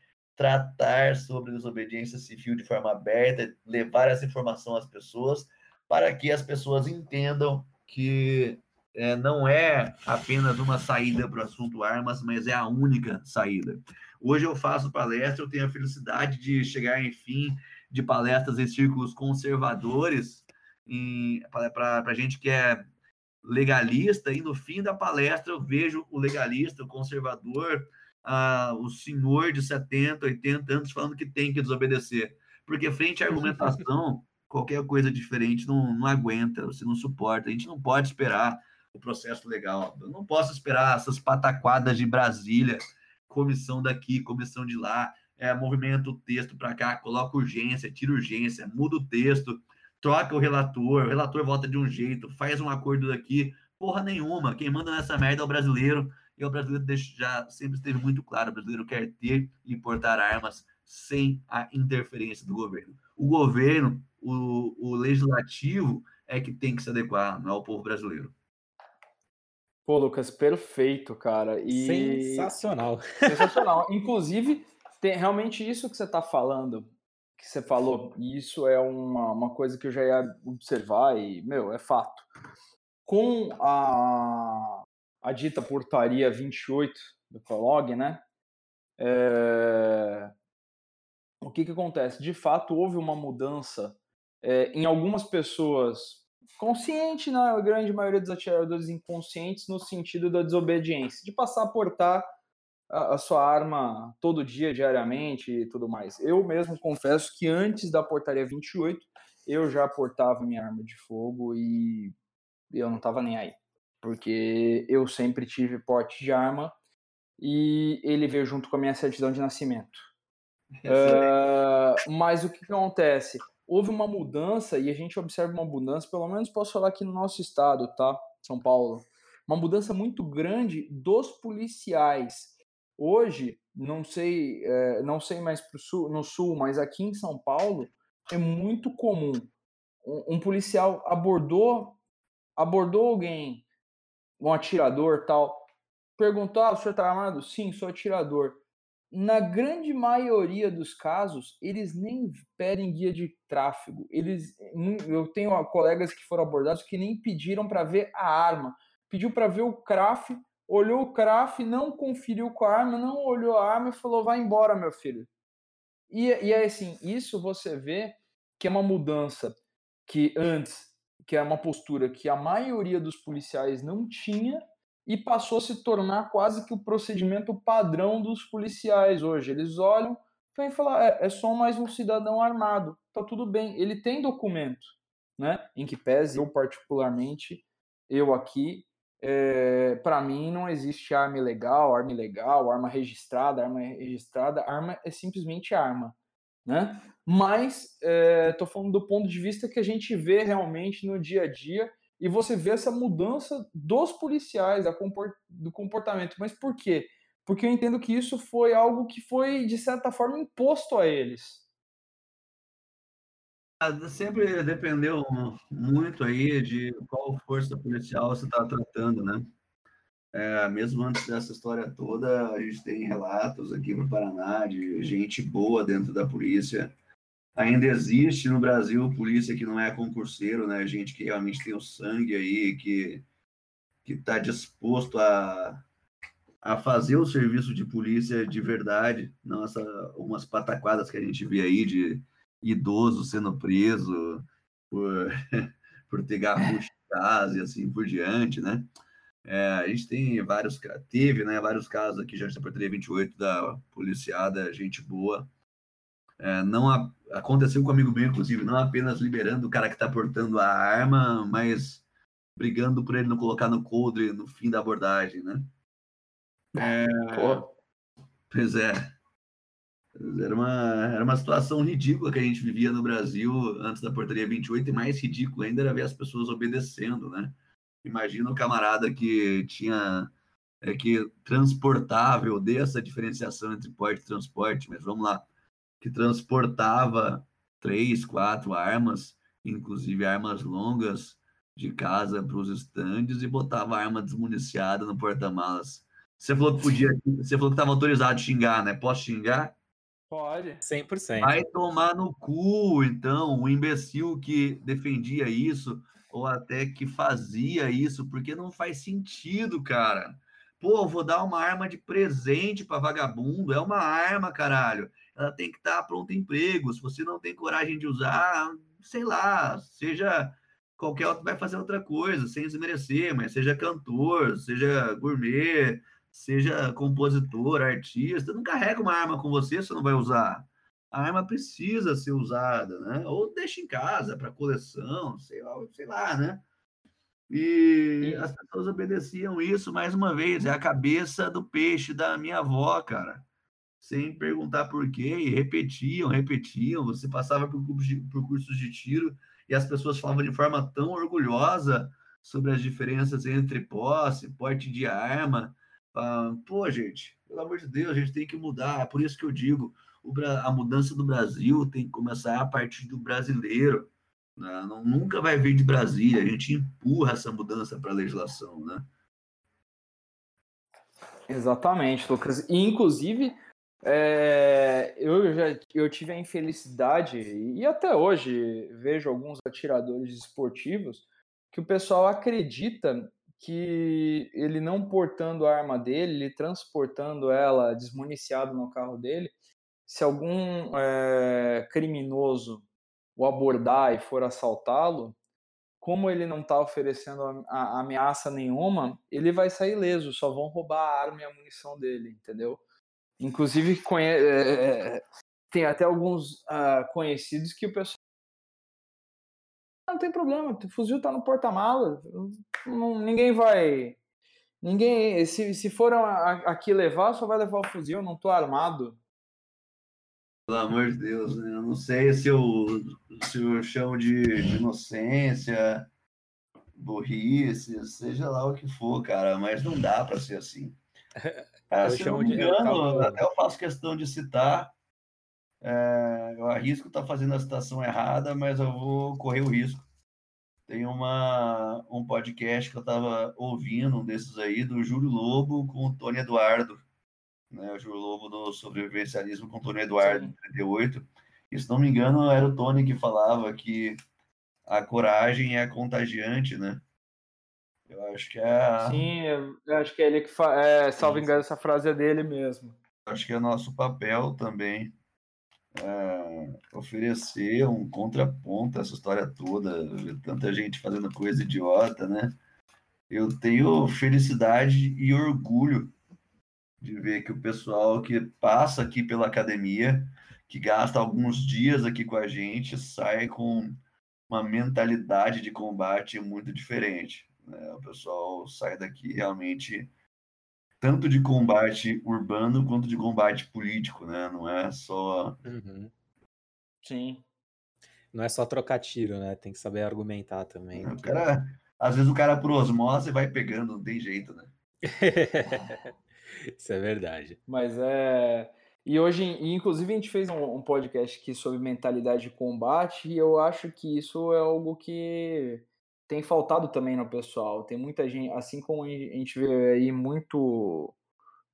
tratar sobre desobediência civil de forma aberta, levar essa informação às pessoas, para que as pessoas entendam que é, não é apenas uma saída para o assunto armas, mas é a única saída. Hoje eu faço palestra, eu tenho a felicidade de chegar, enfim, de palestras em círculos conservadores para gente que é legalista, e no fim da palestra eu vejo o legalista, o conservador, ah, o senhor de 70, 80 anos falando que tem que desobedecer. Porque frente à argumentação, qualquer coisa diferente não, não aguenta, você não suporta. A gente não pode esperar o processo legal. Eu não posso esperar essas pataquadas de Brasília, comissão daqui, comissão de lá é, movimenta o texto para cá, coloca urgência, tira urgência, muda o texto, troca o relator, o relator vota de um jeito, faz um acordo daqui, porra nenhuma. Quem manda nessa merda é o brasileiro, e o brasileiro já sempre esteve muito claro: o brasileiro quer ter e importar armas sem a interferência do governo. O governo, o, o legislativo, é que tem que se adequar, não é o povo brasileiro. Pô, Lucas, perfeito, cara. E... Sensacional. Sensacional. Inclusive, tem realmente isso que você está falando, que você falou, e isso é uma, uma coisa que eu já ia observar e, meu, é fato. Com a, a dita portaria 28 do Prolog, né? É, o que, que acontece? De fato, houve uma mudança é, em algumas pessoas consciente, na né? grande maioria dos atiradores inconscientes, no sentido da desobediência, de passar a portar a, sua arma todo dia, diariamente e tudo mais. Eu mesmo confesso que antes da portaria 28, eu já portava minha arma de fogo e eu não estava nem aí. Porque eu sempre tive porte de arma e ele veio junto com a minha certidão de nascimento. Uh, mas o que, que acontece? Houve uma mudança e a gente observa uma mudança, pelo menos posso falar aqui no nosso estado, tá? São Paulo. Uma mudança muito grande dos policiais. Hoje, não sei, é, não sei mais pro sul, no sul, mas aqui em São Paulo é muito comum um, um policial abordou abordou alguém, um atirador tal, perguntou: ah, o senhor está armado? Sim, sou atirador. Na grande maioria dos casos, eles nem pedem guia de tráfego. Eles, eu tenho colegas que foram abordados que nem pediram para ver a arma. Pediu para ver o CRAF, olhou o CRAF, não conferiu com a arma, não olhou a arma e falou: vai embora, meu filho. E, e é assim, isso você vê que é uma mudança que antes, que é uma postura que a maioria dos policiais não tinha e passou a se tornar quase que o procedimento padrão dos policiais hoje. Eles olham e falam, é, é só mais um cidadão armado, tá tudo bem, ele tem documento, né? Em que pese eu particularmente, eu aqui, é, para mim não existe arma ilegal, arma ilegal, arma registrada, arma registrada, arma é simplesmente arma, né? Mas estou é, falando do ponto de vista que a gente vê realmente no dia a dia e você vê essa mudança dos policiais, do comportamento. Mas por quê? Porque eu entendo que isso foi algo que foi, de certa forma, imposto a eles. Ah, sempre dependeu muito aí de qual força policial você está tratando, né? É, mesmo antes dessa história toda, a gente tem relatos aqui no Paraná de gente boa dentro da polícia, ainda existe no Brasil polícia que não é concurseiro, né? Gente que realmente tem o sangue aí, que que está disposto a, a fazer o serviço de polícia de verdade, não essa umas pataquadas que a gente vê aí de idoso sendo preso por, por ter garrucho em casa e assim por diante, né? É, a gente tem vários, teve, né, vários casos aqui já na Portaria 28 da policiada, gente boa, é, não a, aconteceu comigo bem, inclusive, não apenas liberando o cara que está portando a arma, mas brigando por ele não colocar no coldre no fim da abordagem, né? É, pois é. Era uma, era uma situação ridícula que a gente vivia no Brasil antes da portaria 28, e mais ridículo ainda era ver as pessoas obedecendo, né? Imagina o camarada que tinha é, que transportável, dessa diferenciação entre porte e transporte, mas vamos lá que transportava três, quatro armas, inclusive armas longas, de casa para os estandes e botava arma desmuniciada no porta-malas. Você falou que podia, você falou que estava autorizado a xingar, né? Posso xingar? Pode. 100%. Vai tomar no cu, então, o imbecil que defendia isso ou até que fazia isso, porque não faz sentido, cara. Pô, vou dar uma arma de presente para vagabundo, é uma arma, caralho ela tem que estar pronta emprego. Se você não tem coragem de usar, sei lá, seja qualquer outro vai fazer outra coisa, sem desmerecer, mas seja cantor, seja gourmet, seja compositor, artista, não carrega uma arma com você, você não vai usar. A arma precisa ser usada, né? Ou deixa em casa para coleção, sei lá, sei lá, né? E as pessoas obedeciam isso mais uma vez, é a cabeça do peixe da minha avó, cara sem perguntar por quê, e repetiam, repetiam. Você passava por, por cursos de tiro e as pessoas falavam de forma tão orgulhosa sobre as diferenças entre posse, porte de arma. Ah, pô, gente, pelo amor de Deus, a gente tem que mudar. É por isso que eu digo, a mudança do Brasil tem que começar a partir do brasileiro. Né? Não, nunca vai vir de Brasília. A gente empurra essa mudança para a legislação, né? Exatamente, Lucas. E, inclusive, é, eu já eu tive a infelicidade, e até hoje vejo alguns atiradores esportivos, que o pessoal acredita que ele não portando a arma dele, ele transportando ela desmuniciado no carro dele, se algum é, criminoso o abordar e for assaltá-lo, como ele não está oferecendo a, a, ameaça nenhuma, ele vai sair leso, só vão roubar a arma e a munição dele, entendeu? Inclusive, conhe... É, tem até alguns uh, conhecidos que o pessoal tem problema. O fuzil tá no porta-mala. Ninguém vai. Ninguém. Se, se for aqui levar, só vai levar o fuzil. Eu não tô armado. Pelo amor de Deus, né? Eu não sei se eu, se eu chamo de, de inocência, burrice, seja lá o que for, cara, mas não dá para ser assim. Cara, eu se não me engano, de... até eu faço questão de citar. É, eu arrisco estar tá fazendo a citação errada, mas eu vou correr o risco. Tem uma, um podcast que eu estava ouvindo, um desses aí, do Júlio Lobo com o Tony Eduardo né, o Júlio Lobo do sobrevivencialismo com o Tony Eduardo, em 38. E, se não me engano, era o Tony que falava que a coragem é contagiante, né? Eu acho que é. Sim, eu acho que é ele que fala. É, salvo engano, essa frase é dele mesmo. Acho que é nosso papel também é, oferecer um contraponto a essa história toda. Tanta gente fazendo coisa idiota, né? Eu tenho felicidade e orgulho de ver que o pessoal que passa aqui pela academia, que gasta alguns dias aqui com a gente, sai com uma mentalidade de combate muito diferente. Né? O pessoal sai daqui realmente tanto de combate urbano quanto de combate político, né? Não é só. Uhum. Sim. Não é só trocar tiro, né? Tem que saber argumentar também. O cara, às vezes o cara por osmose vai pegando, não tem jeito, né? Isso é verdade. Mas é. E hoje, inclusive, a gente fez um, um, podcast aqui sobre mentalidade de combate, e eu acho que isso é algo que tem faltado também no pessoal. Tem muita gente, assim como a gente vê aí muito,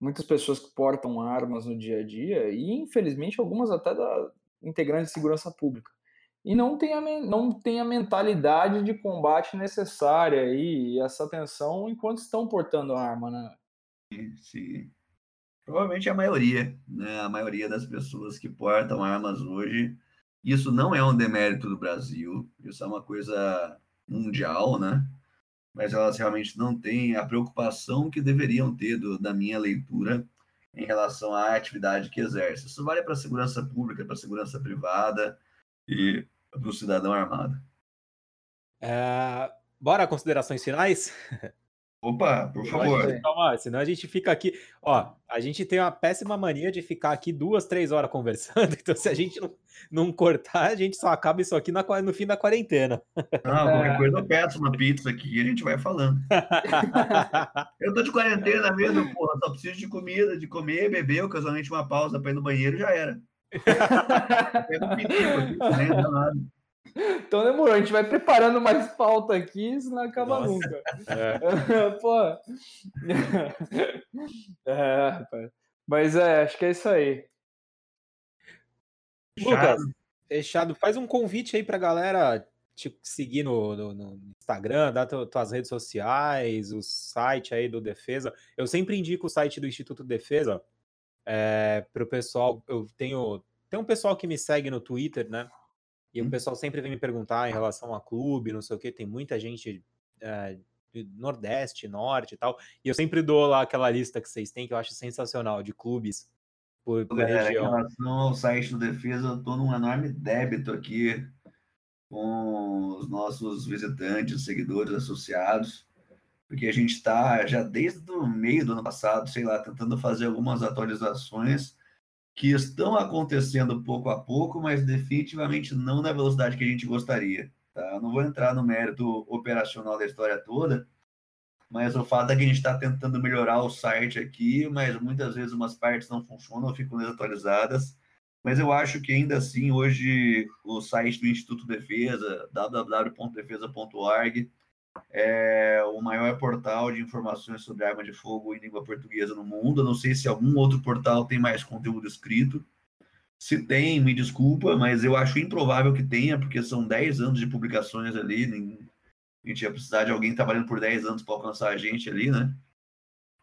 muitas pessoas que portam armas no dia a dia, e infelizmente algumas até da integrantes de segurança pública. E não tem a, não tem a mentalidade de combate necessária e essa atenção enquanto estão portando a arma, né? Sim. Provavelmente a maioria, né? A maioria das pessoas que portam armas hoje. Isso não é um demérito do Brasil, isso é uma coisa mundial, né? Mas elas realmente não têm a preocupação que deveriam ter do, da minha leitura em relação à atividade que exerce. Isso vale para a segurança pública, para a segurança privada e para o cidadão armado. É, bora considerações finais? Opa, por favor. Calma, senão a gente fica aqui. Ó, a gente tem uma péssima mania de ficar aqui duas, três horas conversando. Então, se a gente não, não cortar, a gente só acaba isso aqui na, no fim da quarentena. Não, qualquer é. coisa eu peço uma pizza aqui e a gente vai falando. eu tô de quarentena mesmo, porra. Só preciso de comida, de comer, beber, ocasionalmente uma pausa para ir no banheiro já era. eu não pedi, não nada. Então demorou, a gente vai preparando mais pauta aqui, isso não acaba Nossa. nunca. É. Pô. É, Mas é, acho que é isso aí. Lucas, fechado. Faz um convite aí pra galera te seguir no, no, no Instagram, dar tu, tuas redes sociais, o site aí do Defesa. Eu sempre indico o site do Instituto Defesa é, para o pessoal. Eu tenho. Tem um pessoal que me segue no Twitter, né? E hum. o pessoal sempre vem me perguntar em relação a clube, não sei o que, tem muita gente é, Nordeste, Norte e tal. E eu sempre dou lá aquela lista que vocês têm, que eu acho sensacional, de clubes por, por é, região. Em relação ao site do Defesa, eu estou num enorme débito aqui com os nossos visitantes, seguidores, associados, porque a gente está já desde o meio do ano passado, sei lá, tentando fazer algumas atualizações que estão acontecendo pouco a pouco, mas definitivamente não na velocidade que a gente gostaria. Tá? Não vou entrar no mérito operacional da história toda, mas o fato é que a gente está tentando melhorar o site aqui, mas muitas vezes umas partes não funcionam, ficam desatualizadas. Mas eu acho que ainda assim, hoje, o site do Instituto Defesa, www.defesa.org, é o maior portal de informações sobre arma de fogo em língua portuguesa no mundo. Eu não sei se algum outro portal tem mais conteúdo escrito. Se tem, me desculpa, mas eu acho improvável que tenha, porque são 10 anos de publicações ali. A gente ia precisar de alguém trabalhando por 10 anos para alcançar a gente ali, né?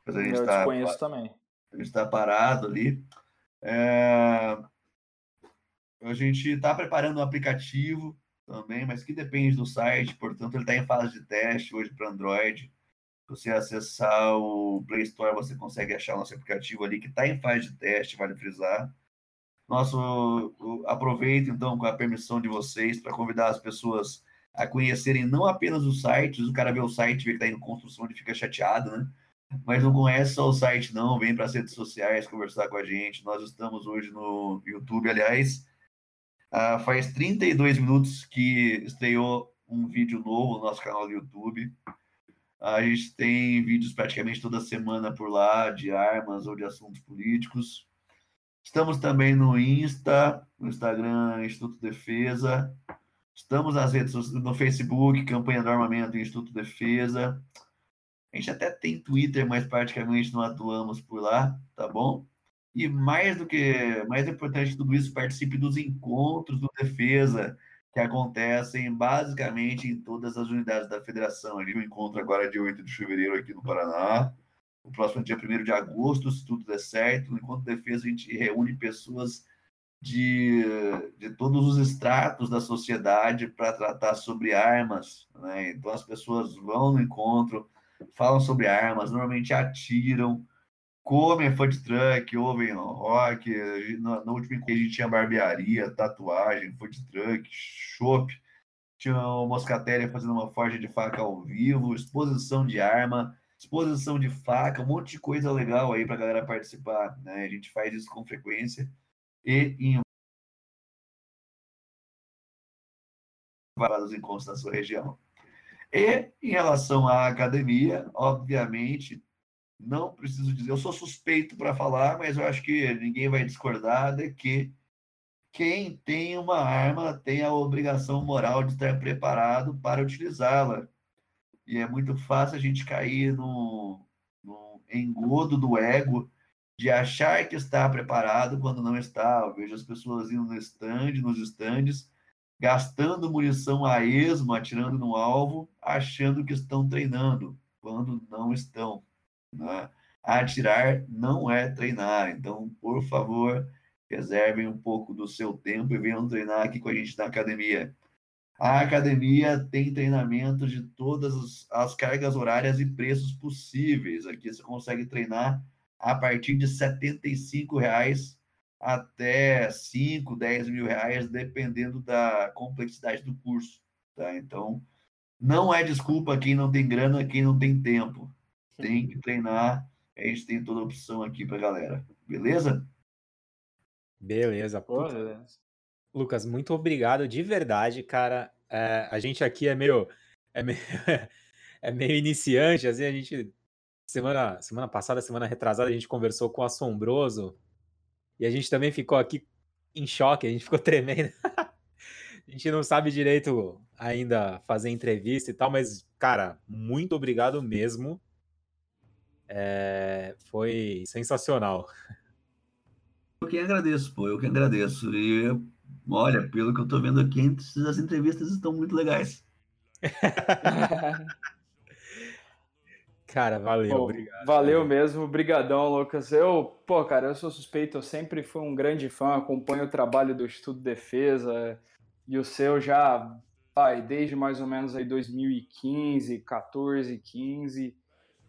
Mas a gente eu tá, conheço também. A gente está parado ali. É... A gente está preparando um aplicativo também, mas que depende do site, portanto, ele está em fase de teste hoje para Android. Se você acessar o Play Store, você consegue achar nosso aplicativo ali que está em fase de teste, vale frisar. Nosso, aproveito então com a permissão de vocês para convidar as pessoas a conhecerem não apenas o site, o cara vê o site, vê que está em construção, ele fica chateado, né? Mas não conhece só o site, não. Vem para as redes sociais conversar com a gente. Nós estamos hoje no YouTube, aliás. Uh, faz 32 minutos que estreou um vídeo novo no nosso canal do YouTube. A gente tem vídeos praticamente toda semana por lá, de armas ou de assuntos políticos. Estamos também no Insta, no Instagram, Instituto Defesa. Estamos nas redes no Facebook, Campanha do Armamento Instituto Defesa. A gente até tem Twitter, mas praticamente não atuamos por lá, tá bom? E mais do que, mais importante de tudo isso, participe dos encontros do Defesa, que acontecem basicamente em todas as unidades da federação. Ali o encontro agora é dia 8 de fevereiro aqui no Paraná. O próximo é dia 1 de agosto, se tudo der certo. No encontro de defesa, a gente reúne pessoas de, de todos os estratos da sociedade para tratar sobre armas. Né? Então, as pessoas vão no encontro, falam sobre armas, normalmente atiram, comem food truck, ouvem rock. Na, na última a gente tinha barbearia, tatuagem, food truck, chopp. Tinha o Moscatelli fazendo uma forja de faca ao vivo, exposição de arma, exposição de faca, um monte de coisa legal aí para a galera participar. Né? A gente faz isso com frequência e em vários encontros da sua região. E em relação à academia, obviamente, não preciso dizer, eu sou suspeito para falar, mas eu acho que ninguém vai discordar de que quem tem uma arma tem a obrigação moral de estar preparado para utilizá-la. E é muito fácil a gente cair no, no engodo do ego de achar que está preparado quando não está. Eu vejo as pessoas indo no stand, nos estandes, gastando munição a esmo, atirando no alvo, achando que estão treinando, quando não estão. Né? Atirar não é treinar. Então, por favor, reservem um pouco do seu tempo e venham treinar aqui com a gente na academia. A academia tem treinamento de todas as cargas horárias e preços possíveis. Aqui você consegue treinar a partir de R$ reais até 5, 10 mil reais, dependendo da complexidade do curso. Tá? Então, não é desculpa quem não tem grana, quem não tem tempo. Tem que treinar. A gente tem toda a opção aqui para galera. Beleza? Beleza. Pô, Lucas, muito obrigado de verdade, cara. É, a gente aqui é meio, é meio, é meio iniciante, assim, a gente semana, semana passada, semana retrasada, a gente conversou com o Assombroso e a gente também ficou aqui em choque, a gente ficou tremendo. a gente não sabe direito ainda fazer entrevista e tal, mas, cara, muito obrigado mesmo. É, foi sensacional. Eu que agradeço, pô, eu que agradeço. E olha, pelo que eu tô vendo aqui, as entrevistas estão muito legais. Cara, valeu, pô, obrigado. Valeu mesmo, brigadão, Lucas. Eu, pô, cara, eu sou suspeito, eu sempre fui um grande fã, acompanho o trabalho do Estudo Defesa e o seu já, pai, desde mais ou menos aí 2015, 14, 15.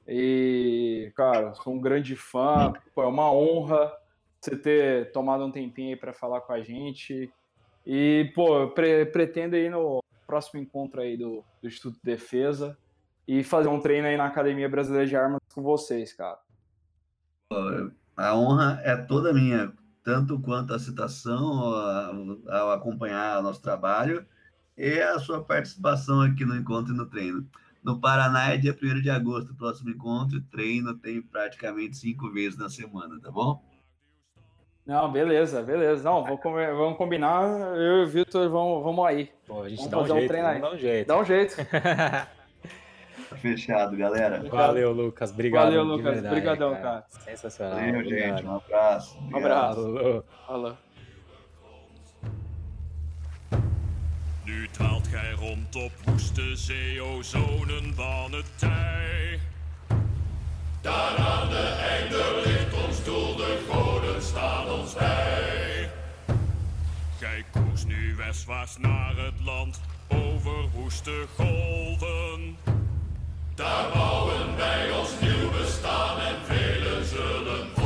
E, cara, sou um grande fã, pô, é uma honra você ter tomado um tempinho aí para falar com a gente. E, pô, pre pretendo ir no próximo encontro aí do, do Estudo Defesa e fazer um treino aí na Academia Brasileira de Armas com vocês, cara. A honra é toda minha, tanto quanto a citação, ao acompanhar o nosso trabalho e a sua participação aqui no encontro e no treino. No Paraná é dia 1 de agosto, próximo encontro, treino tem praticamente cinco vezes na semana, tá bom? Não, beleza, beleza. Não, vou, vamos combinar, eu e o Vitor vamos, vamos aí. Pô, a gente vamos dá um jeito, um treino aí. Dá um jeito. Dá um jeito. Fechado, galera. Valeu, Lucas. Obrigado. Valeu, Lucas. Obrigadão, cara. cara. Sensacional. Valeu, gente. Um abraço. Um abraço. Falou. Nu dwaalt gij rond op woeste zee-ozonen van het tij. Daar aan de einde ligt ons doel, de goden staan ons bij. Gij koers nu westwaarts naar het land, over woeste golven. Daar bouwen wij ons nieuw bestaan en velen zullen